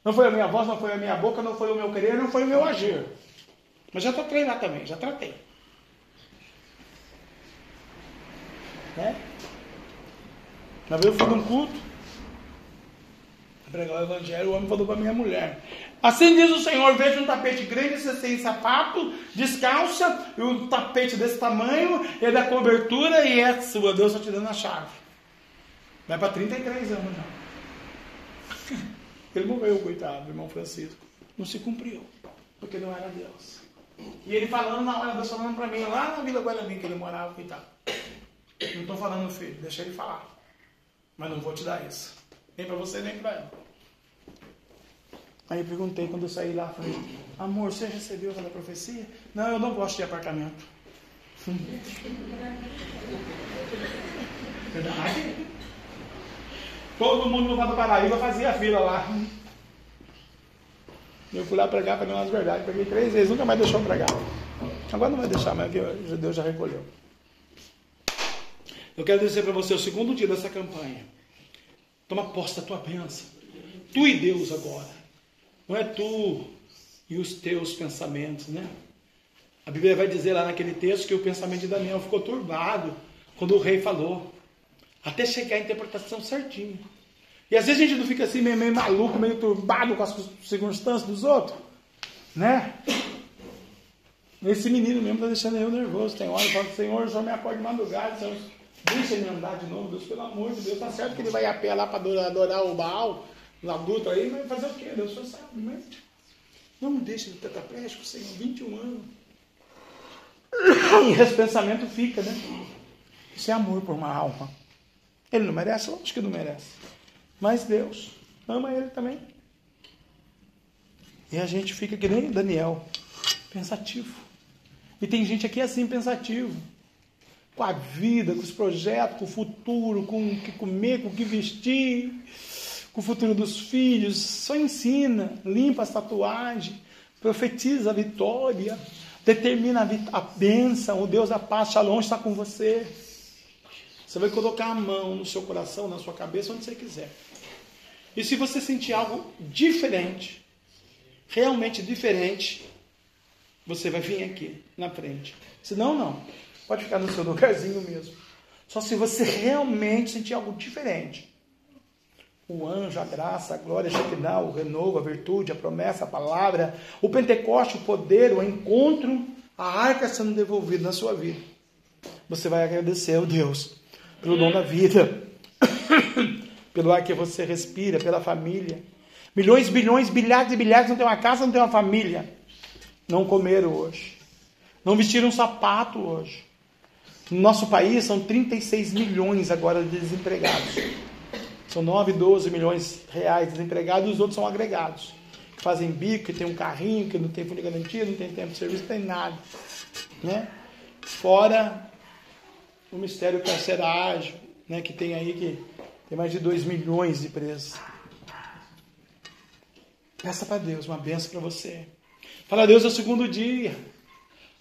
Não foi a minha voz, não foi a minha boca, não foi o meu querer, não foi o meu agir. Mas já tratei lá também, já tratei. Né? Uma vez eu fui num culto, pregar o evangelho, o homem falou para minha mulher. Assim diz o Senhor, veja um tapete grande, sem sapato, descalça, e um tapete desse tamanho, e é da cobertura, e é sua, Deus está te dando a chave. Vai para 33 anos já. *laughs* Ele morreu, coitado, irmão Francisco. Não se cumpriu, porque não era Deus. E ele falando na hora, Deus falando para mim, lá na Vila Guarani que ele morava, coitado. Não estou falando, filho, deixa ele falar. Mas não vou te dar isso. Nem para você, nem para ela. Aí eu perguntei quando eu saí lá, falei, amor, você recebeu aquela profecia? Não, eu não gosto de apartamento. *laughs* Verdade? Todo mundo no Vale do Paraíba fazia fila lá. Eu fui lá pregar para umas verdades, peguei três vezes, nunca mais deixou pregar. Agora não vai deixar, mas Deus já recolheu. Eu quero dizer para você o segundo dia dessa campanha. Toma posse da tua bênção. Tu e Deus agora. Não é tu e os teus pensamentos, né? A Bíblia vai dizer lá naquele texto que o pensamento de Daniel ficou turbado quando o rei falou até chegar a interpretação certinha. E às vezes a gente não fica assim meio, meio maluco, meio turbado com as circunstâncias dos outros, né? Esse menino mesmo está deixando eu nervoso. Tem hora que falo, Senhor, só me acorde de madrugada, Senhor, deixa ele andar de novo, Deus, pelo amor de Deus. Tá certo que ele vai a pé lá para adorar, adorar o Baal, adulto aí, mas fazer o quê? Deus só sabe, mas não deixa de tetraplégico, Senhor, 21 anos. *coughs* E esse pensamento fica, né? Isso é amor por uma alma. Ele não merece? Lógico que não merece. Mas Deus ama ele também. E a gente fica que nem Daniel, pensativo. E tem gente aqui assim, pensativo. Com a vida, com os projetos, com o futuro, com o que comer, com o que vestir, com o futuro dos filhos. Só ensina, limpa as tatuagens, profetiza a vitória, determina a bênção, o Deus da paz, Shalom está com você. Você vai colocar a mão no seu coração, na sua cabeça, onde você quiser. E se você sentir algo diferente, realmente diferente, você vai vir aqui na frente. Se não, não. Pode ficar no seu lugarzinho mesmo. Só se você realmente sentir algo diferente. O anjo, a graça, a glória, a Shekinah, o renovo, a virtude, a promessa, a palavra, o Pentecoste, o poder, o encontro, a arca sendo devolvida na sua vida. Você vai agradecer ao Deus pelo dom da vida, *coughs* pelo ar que você respira, pela família. Milhões, bilhões, bilhares e bilhares não tem uma casa, não tem uma família. Não comeram hoje. Não vestiram um sapato hoje. No nosso país são 36 milhões agora de desempregados. São 9, 12 milhões de reais desempregados e os outros são agregados. Que fazem bico, que tem um carrinho, que não tem fundo garantia, não tem tempo de serviço, não tem nada. Né? Fora o mistério carcerário, né, que tem aí que tem mais de 2 milhões de presos. Peça para Deus uma benção para você. Fala, Deus, é o segundo dia.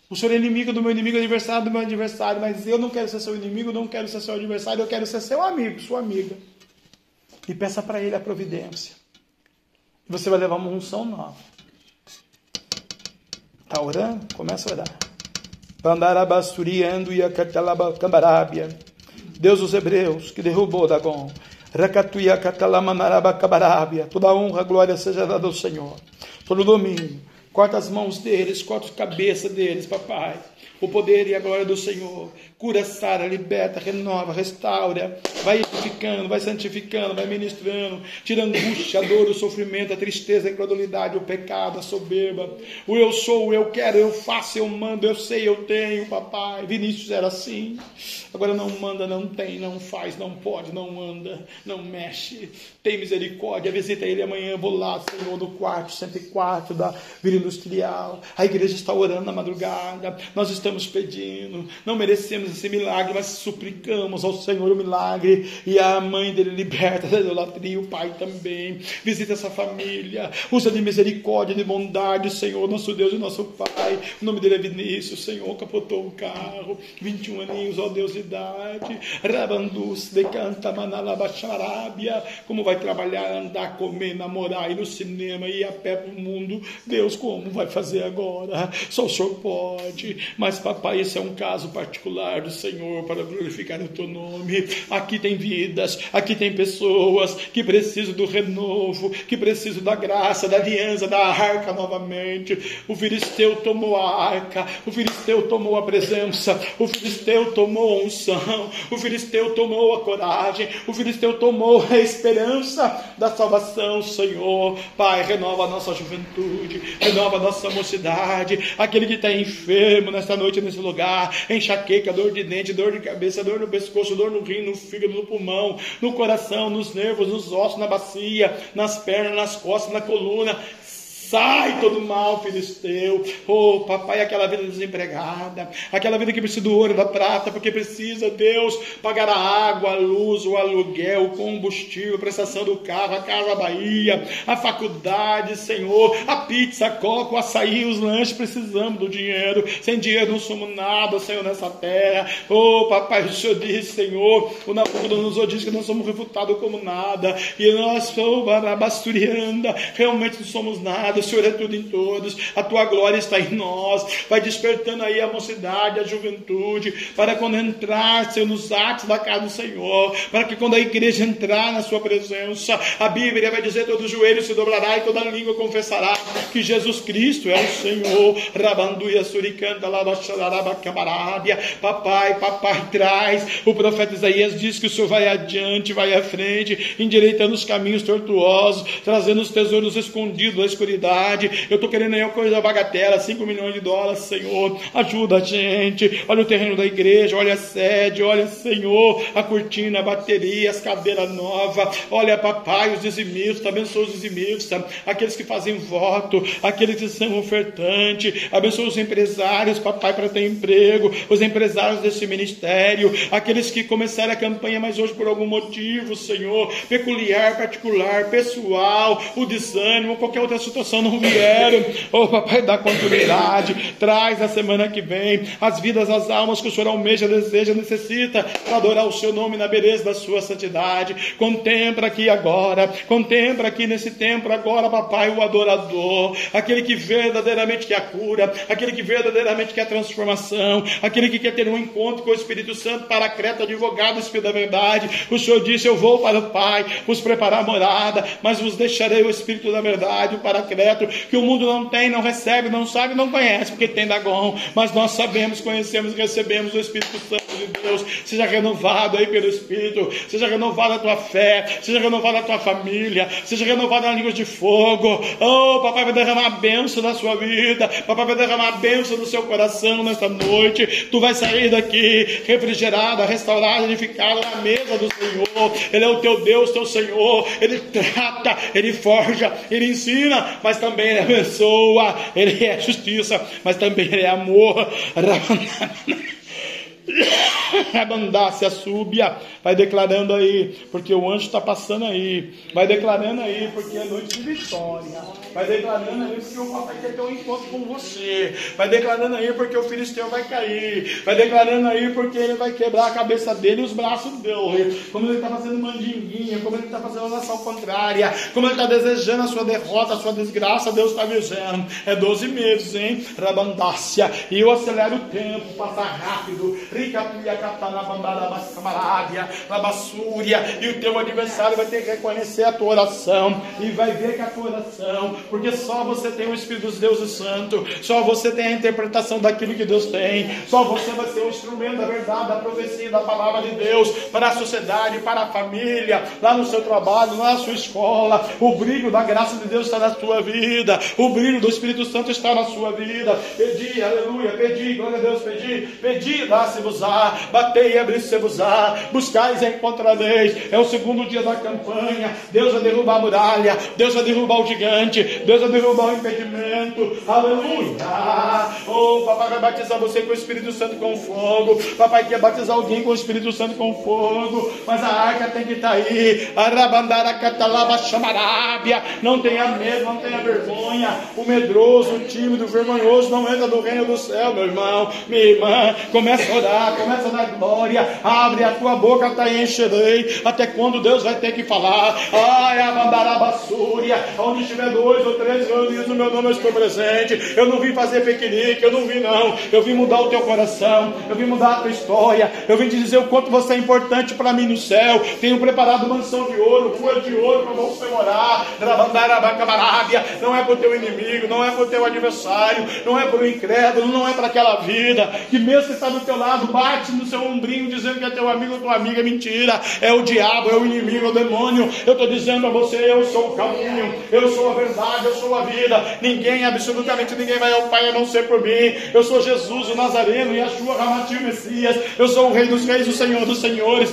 O Senhor é inimigo do meu inimigo, adversário do meu adversário, mas eu não quero ser seu inimigo, não quero ser seu adversário, eu quero ser seu amigo, sua amiga. E peça para Ele a providência. Você vai levar uma unção nova. Está orando? Começa a orar. Pandarabasturiando e. Deus dos Hebreus, que derrubou Dagon. Catalamanarabacabarábia. Toda honra, glória seja dada ao Senhor. Todo domínio Corta as mãos deles, corta a cabeça deles, papai o poder e a glória do Senhor. Cura, sara, liberta, renova, restaura, vai edificando, vai santificando, vai ministrando, tira a angústia, a dor, o sofrimento, a tristeza, a incredulidade, o pecado, a soberba. O eu sou, eu quero, eu faço, eu mando, eu sei, eu tenho, papai. Vinícius era assim. Agora não manda, não tem, não faz, não pode, não anda, não mexe. Tem misericórdia, visita ele amanhã, vou lá, Senhor, no quarto 104 da Vila Industrial. A igreja está orando na madrugada. Nós estamos estamos pedindo, não merecemos esse milagre, mas suplicamos ao Senhor o milagre. E a mãe dele liberta da *laughs* idolatria, o pai também. Visita essa família, usa de misericórdia, de bondade, Senhor, nosso Deus e nosso Pai. O nome dele é Vinícius, Senhor, capotou o carro, 21 aninhos, ó Deus de idade. Rabandus, decanta, manalabacharábia. Como vai trabalhar, andar, comer, namorar, ir no cinema, ir a pé pro mundo. Deus, como vai fazer agora? Só o Senhor pode, mas papai, esse é um caso particular do Senhor para glorificar o teu nome. Aqui tem vidas, aqui tem pessoas que precisam do renovo, que precisam da graça, da aliança, da arca novamente. O filisteu tomou a arca, o filisteu tomou a presença, o filisteu tomou a unção, o filisteu tomou a coragem, o filisteu tomou a esperança da salvação, Senhor. Pai, renova a nossa juventude, renova a nossa mocidade, aquele que está enfermo nesta noite nesse lugar. Enxaqueca, dor de dente, dor de cabeça, dor no pescoço, dor no rim, no fígado, no pulmão, no coração, nos nervos, nos ossos, na bacia, nas pernas, nas costas, na coluna. Sai todo mal, filisteu. Oh, papai, aquela vida desempregada, aquela vida que precisa do ouro e da prata, porque precisa, Deus, pagar a água, a luz, o aluguel, o combustível, a prestação do carro, a casa Bahia, a faculdade, Senhor, a pizza, a coca, o açaí, os lanches, precisamos do dinheiro. Sem dinheiro não somos nada, Senhor, nessa terra. Oh, papai, o Senhor disse, Senhor, o Nabucodonosor diz que não somos refutados como nada, e nós, oh, Barabasturianda, realmente não somos nada o Senhor é tudo em todos, a tua glória está em nós. Vai despertando aí a mocidade, a juventude, para quando entrar, Senhor, nos atos da casa do Senhor, para que quando a igreja entrar na sua presença, a Bíblia vai dizer: todo joelho se dobrará e toda língua confessará que Jesus Cristo é o Senhor. Rabanduia suricanta, cabarábia. Papai, papai, traz. O profeta Isaías diz que o Senhor vai adiante, vai à frente, endireitando os caminhos tortuosos, trazendo os tesouros escondidos da escuridão eu estou querendo aí uma coisa bagatela, 5 milhões de dólares, Senhor. Ajuda a gente. Olha o terreno da igreja, olha a sede, olha, Senhor, a cortina, a bateria, as cadeiras novas. Olha, papai, os dizimistas, abençoa os dizimistas, aqueles que fazem voto, aqueles que são ofertantes, abençoa os empresários, papai, para ter emprego, os empresários desse ministério, aqueles que começaram a campanha, mas hoje por algum motivo, Senhor, peculiar, particular, pessoal, o desânimo, qualquer outra situação não vieram. Oh, papai, dá continuidade. Traz na semana que vem as vidas, as almas que o Senhor almeja, deseja, necessita para adorar o seu nome na beleza da sua santidade. Contempla aqui agora, contempla aqui nesse tempo agora, papai, o adorador, aquele que verdadeiramente quer a cura, aquele que verdadeiramente quer a transformação, aquele que quer ter um encontro com o Espírito Santo, para Creta, advogado, Espírito da verdade. O Senhor disse: Eu vou para o Pai, vos preparar morada, mas vos deixarei o Espírito da verdade para Creta que o mundo não tem, não recebe, não sabe, não conhece, porque tem Dagon. Mas nós sabemos, conhecemos recebemos o Espírito Santo de Deus. Seja renovado aí pelo Espírito. Seja renovada a tua fé. Seja renovada a tua família. Seja renovada a língua de fogo. Oh, papai vai derramar a bênção na sua vida. Papai vai derramar a bênção no seu coração nesta noite. Tu vai sair daqui refrigerada, restaurada, edificada na mesa do Senhor. Ele é o teu Deus, teu Senhor. Ele trata, ele forja, ele ensina, mas também ele abençoa. Ele é justiça, mas também ele é amor. *laughs* *coughs* Abandasse a súbia, vai declarando aí, porque o anjo está passando aí, vai declarando aí, porque é noite de vitória, vai declarando aí, porque o papai quer ter um encontro com você, vai declarando aí, porque o filisteu vai cair, vai declarando aí, porque ele vai quebrar a cabeça dele e os braços dele, como ele está fazendo mandinguinha, como ele está fazendo nação contrária, como ele está desejando a sua derrota, a sua desgraça, Deus está dizendo, é 12 meses, hein, Rabandácia, e eu acelero o tempo, passa rápido, e o teu adversário vai ter que reconhecer a tua oração e vai ver que a tua oração, porque só você tem o Espírito dos deuses santo, só você tem a interpretação daquilo que Deus tem, só você vai ser o instrumento da verdade, da profecia, da palavra de Deus para a sociedade, para a família, lá no seu trabalho, lá na sua escola. O brilho da graça de Deus está na sua vida, o brilho do Espírito Santo está na sua vida. Pedi, aleluia, pedi, glória a Deus, pedi, pedi, dá-se vos-á, batei e abri-se-vos-á, buscais e encontrareis. É o segundo dia da campanha. Deus vai derrubar a muralha, Deus vai derrubar o gigante, Deus vai derrubar o impedimento. Aleluia! Oh, papai vai batizar você com o Espírito Santo com fogo. Papai quer batizar alguém com o Espírito Santo com fogo, mas a arca tem que estar tá aí. Arabandara catalaba chamarábia. Não tenha medo, não tenha vergonha. O medroso, o tímido, o vergonhoso não entra no reino do céu, meu irmão, minha irmã. Começa a orar começa a dar glória, abre a tua boca, tá encherei, até quando Deus vai ter que falar, ai, abandarabassúria, onde estiver dois ou três reunidos no meu nome eu estou presente, eu não vim fazer piquenique, eu não vim não, eu vim mudar o teu coração, eu vim mudar a tua história, eu vim te dizer o quanto você é importante para mim no céu, tenho preparado mansão de ouro, rua de ouro para você morar, não é para o teu inimigo, não é para o teu adversário, não é para o incrédulo, não é para aquela vida, que mesmo que está do teu lado, bate no seu ombrinho dizendo que é teu amigo ou tua amiga, é mentira, é o diabo, é o inimigo, é o demônio. Eu estou dizendo a você: eu sou o caminho, eu sou a verdade, eu sou a vida. Ninguém, absolutamente ninguém vai ao Pai a não ser por mim. Eu sou Jesus, o Nazareno, e a sua Ramatil Messias. Eu sou o Rei dos Reis, o Senhor dos Senhores.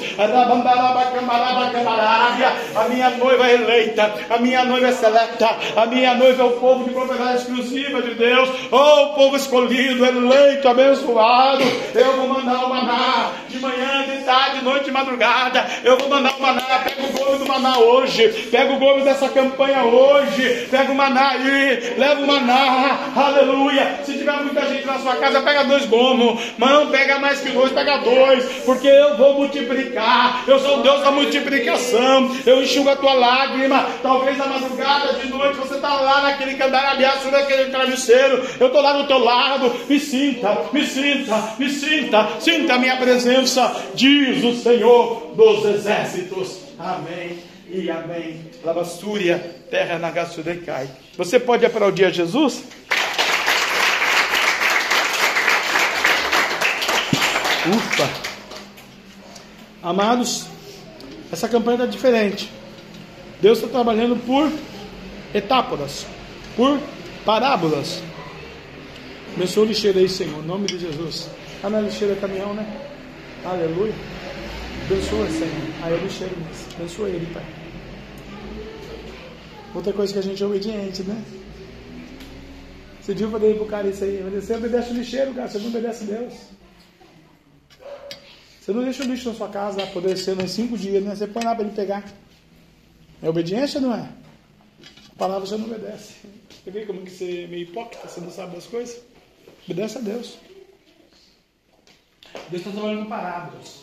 A minha noiva é eleita, a minha noiva é seleta, a minha noiva é o povo de propriedade exclusiva de Deus. Oh, o povo escolhido, eleito, abençoado. Eu vou mandar o maná de manhã, de tarde, de noite, madrugada. Eu vou mandar o maná. Pega o gomes do maná hoje. Pega o gomes dessa campanha hoje. Pega o maná aí. Leva o maná. Aleluia. Se tiver muita gente na sua casa, pega dois gomos. Não pega mais que dois, pega dois. Porque eu vou multiplicar. Eu sou Deus da multiplicação. Eu enxugo a tua lágrima. Talvez na madrugada, de noite, você está lá naquele candarabiaço, naquele travesseiro. Eu estou lá do teu lado. Me sinta, me sinta, me sinta sinta a minha presença, diz o Senhor dos exércitos. Amém e amém. Lavastúria, terra Nagasudecai. Você pode aplaudir a Jesus? Ufa! Amados, essa campanha está diferente. Deus está trabalhando por etapas, por parábolas. Abençoa o lixeiro aí, Senhor, em nome de Jesus. Ah, na lixeira é caminhão, né? Aleluia. Abençoa, Senhor. Aí é lixeiro mesmo. Abençoa ele, Pai. Outra coisa que a gente é obediente, né? Você viu falei pro cara isso aí. Você obedece o lixeiro, cara. Você não obedece a Deus. Você não deixa o lixo na sua casa apodrecendo em cinco dias, né? Você põe lá para ele pegar. É obediência não é? A palavra você não obedece. Você vê como que você é meio hipócrita, você não sabe das coisas? Obedece a Deus. Deus está trabalhando com parábolas.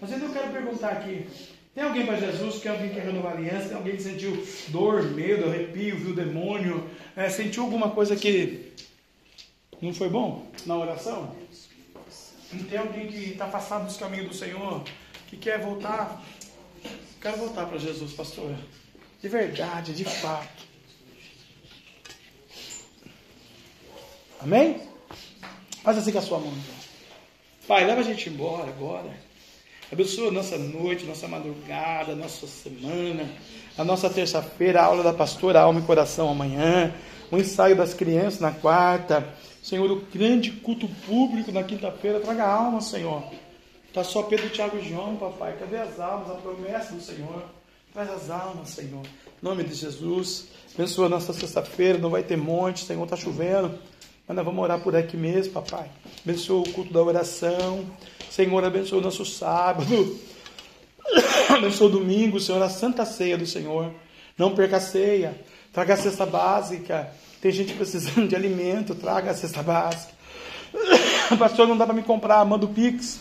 Mas eu quero perguntar aqui: tem alguém para Jesus? Tem alguém que quer renovar aliança? Tem alguém que sentiu dor, medo, arrepio, viu demônio? É, sentiu alguma coisa que não foi bom na oração? Tem alguém que está afastado dos caminhos do Senhor? Que quer voltar? Quero voltar para Jesus, pastor. De verdade, de fato. Amém? Faz assim com a sua mão. Pai, leva a gente embora agora. Abençoa nossa noite, nossa madrugada, nossa semana, a nossa terça-feira, a aula da pastora Alma e Coração amanhã, o ensaio das crianças na quarta. Senhor, o grande culto público na quinta-feira. Traga alma, Senhor. Está só Pedro, Tiago e João, papai. Cadê as almas? A promessa do Senhor. Traz as almas, Senhor. Em nome de Jesus. Abençoa nossa sexta-feira. Não vai ter monte, Senhor. Está chovendo. Mas nós vamos orar por aqui mesmo, papai. Abençoa o culto da oração. Senhor, abençoa o nosso sábado. *coughs* abençoa o domingo, Senhor, a santa ceia do Senhor. Não perca a ceia. Traga a cesta básica. Tem gente precisando de alimento. Traga a cesta básica. *coughs* Pastor, não dá para me comprar. Manda o Pix.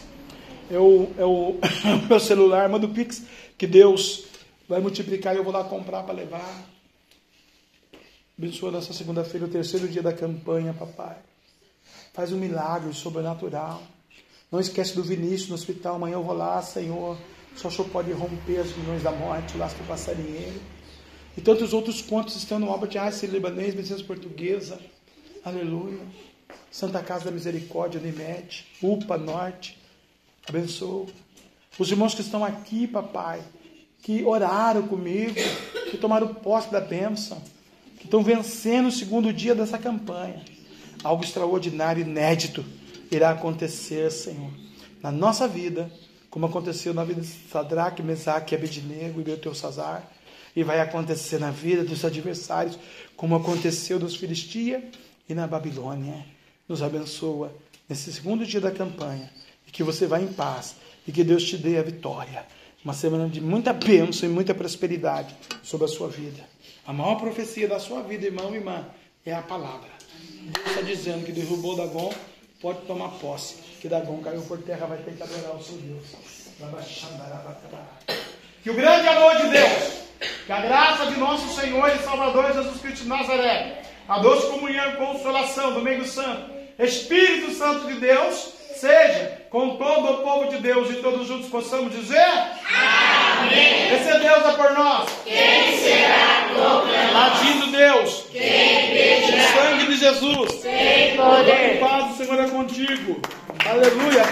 Eu, eu, *coughs* meu celular, manda o Pix. Que Deus vai multiplicar e eu vou lá comprar para levar. Abençoa nessa segunda-feira, o terceiro dia da campanha, papai. Faz um milagre sobrenatural. Não esquece do Vinícius no hospital. Amanhã eu vou lá, Senhor. Só o Senhor pode romper as milhões da morte, o lastro passarinheiro. E tantos outros contos estão no Albert Einstein, libanês, medicina portuguesa. Aleluia. Santa Casa da Misericórdia, Unimed, UPA Norte. Abençoa. Os irmãos que estão aqui, papai, que oraram comigo, que tomaram posse da bênção, estão vencendo o segundo dia dessa campanha. Algo extraordinário, inédito irá acontecer, Senhor, na nossa vida, como aconteceu na vida de Sadraque, Mesaque, Abednego e Beltesazar, e vai acontecer na vida dos adversários, como aconteceu nos Filistia e na Babilônia. Nos abençoa nesse segundo dia da campanha, e que você vá em paz, e que Deus te dê a vitória. Uma semana de muita bênção e muita prosperidade sobre a sua vida. A maior profecia da sua vida, irmão e irmã, é a palavra. Deus está dizendo que derrubou Dagon, pode tomar posse. Que Dagon caiu por terra, vai ter que adorar o seu Deus. Que o grande amor de Deus, que a graça de nosso Senhor e Salvador Jesus Cristo de Nazaré, a doce comunhão consolação do meio santo, Espírito Santo de Deus, seja com todo o povo de Deus e todos juntos possamos dizer: Amém. Esse é Deus é por nós. Quem será contra nós? Agindo Deus. Quem? O sangue de Jesus. Sem poder. Paz do Senhor é contigo. Aleluia.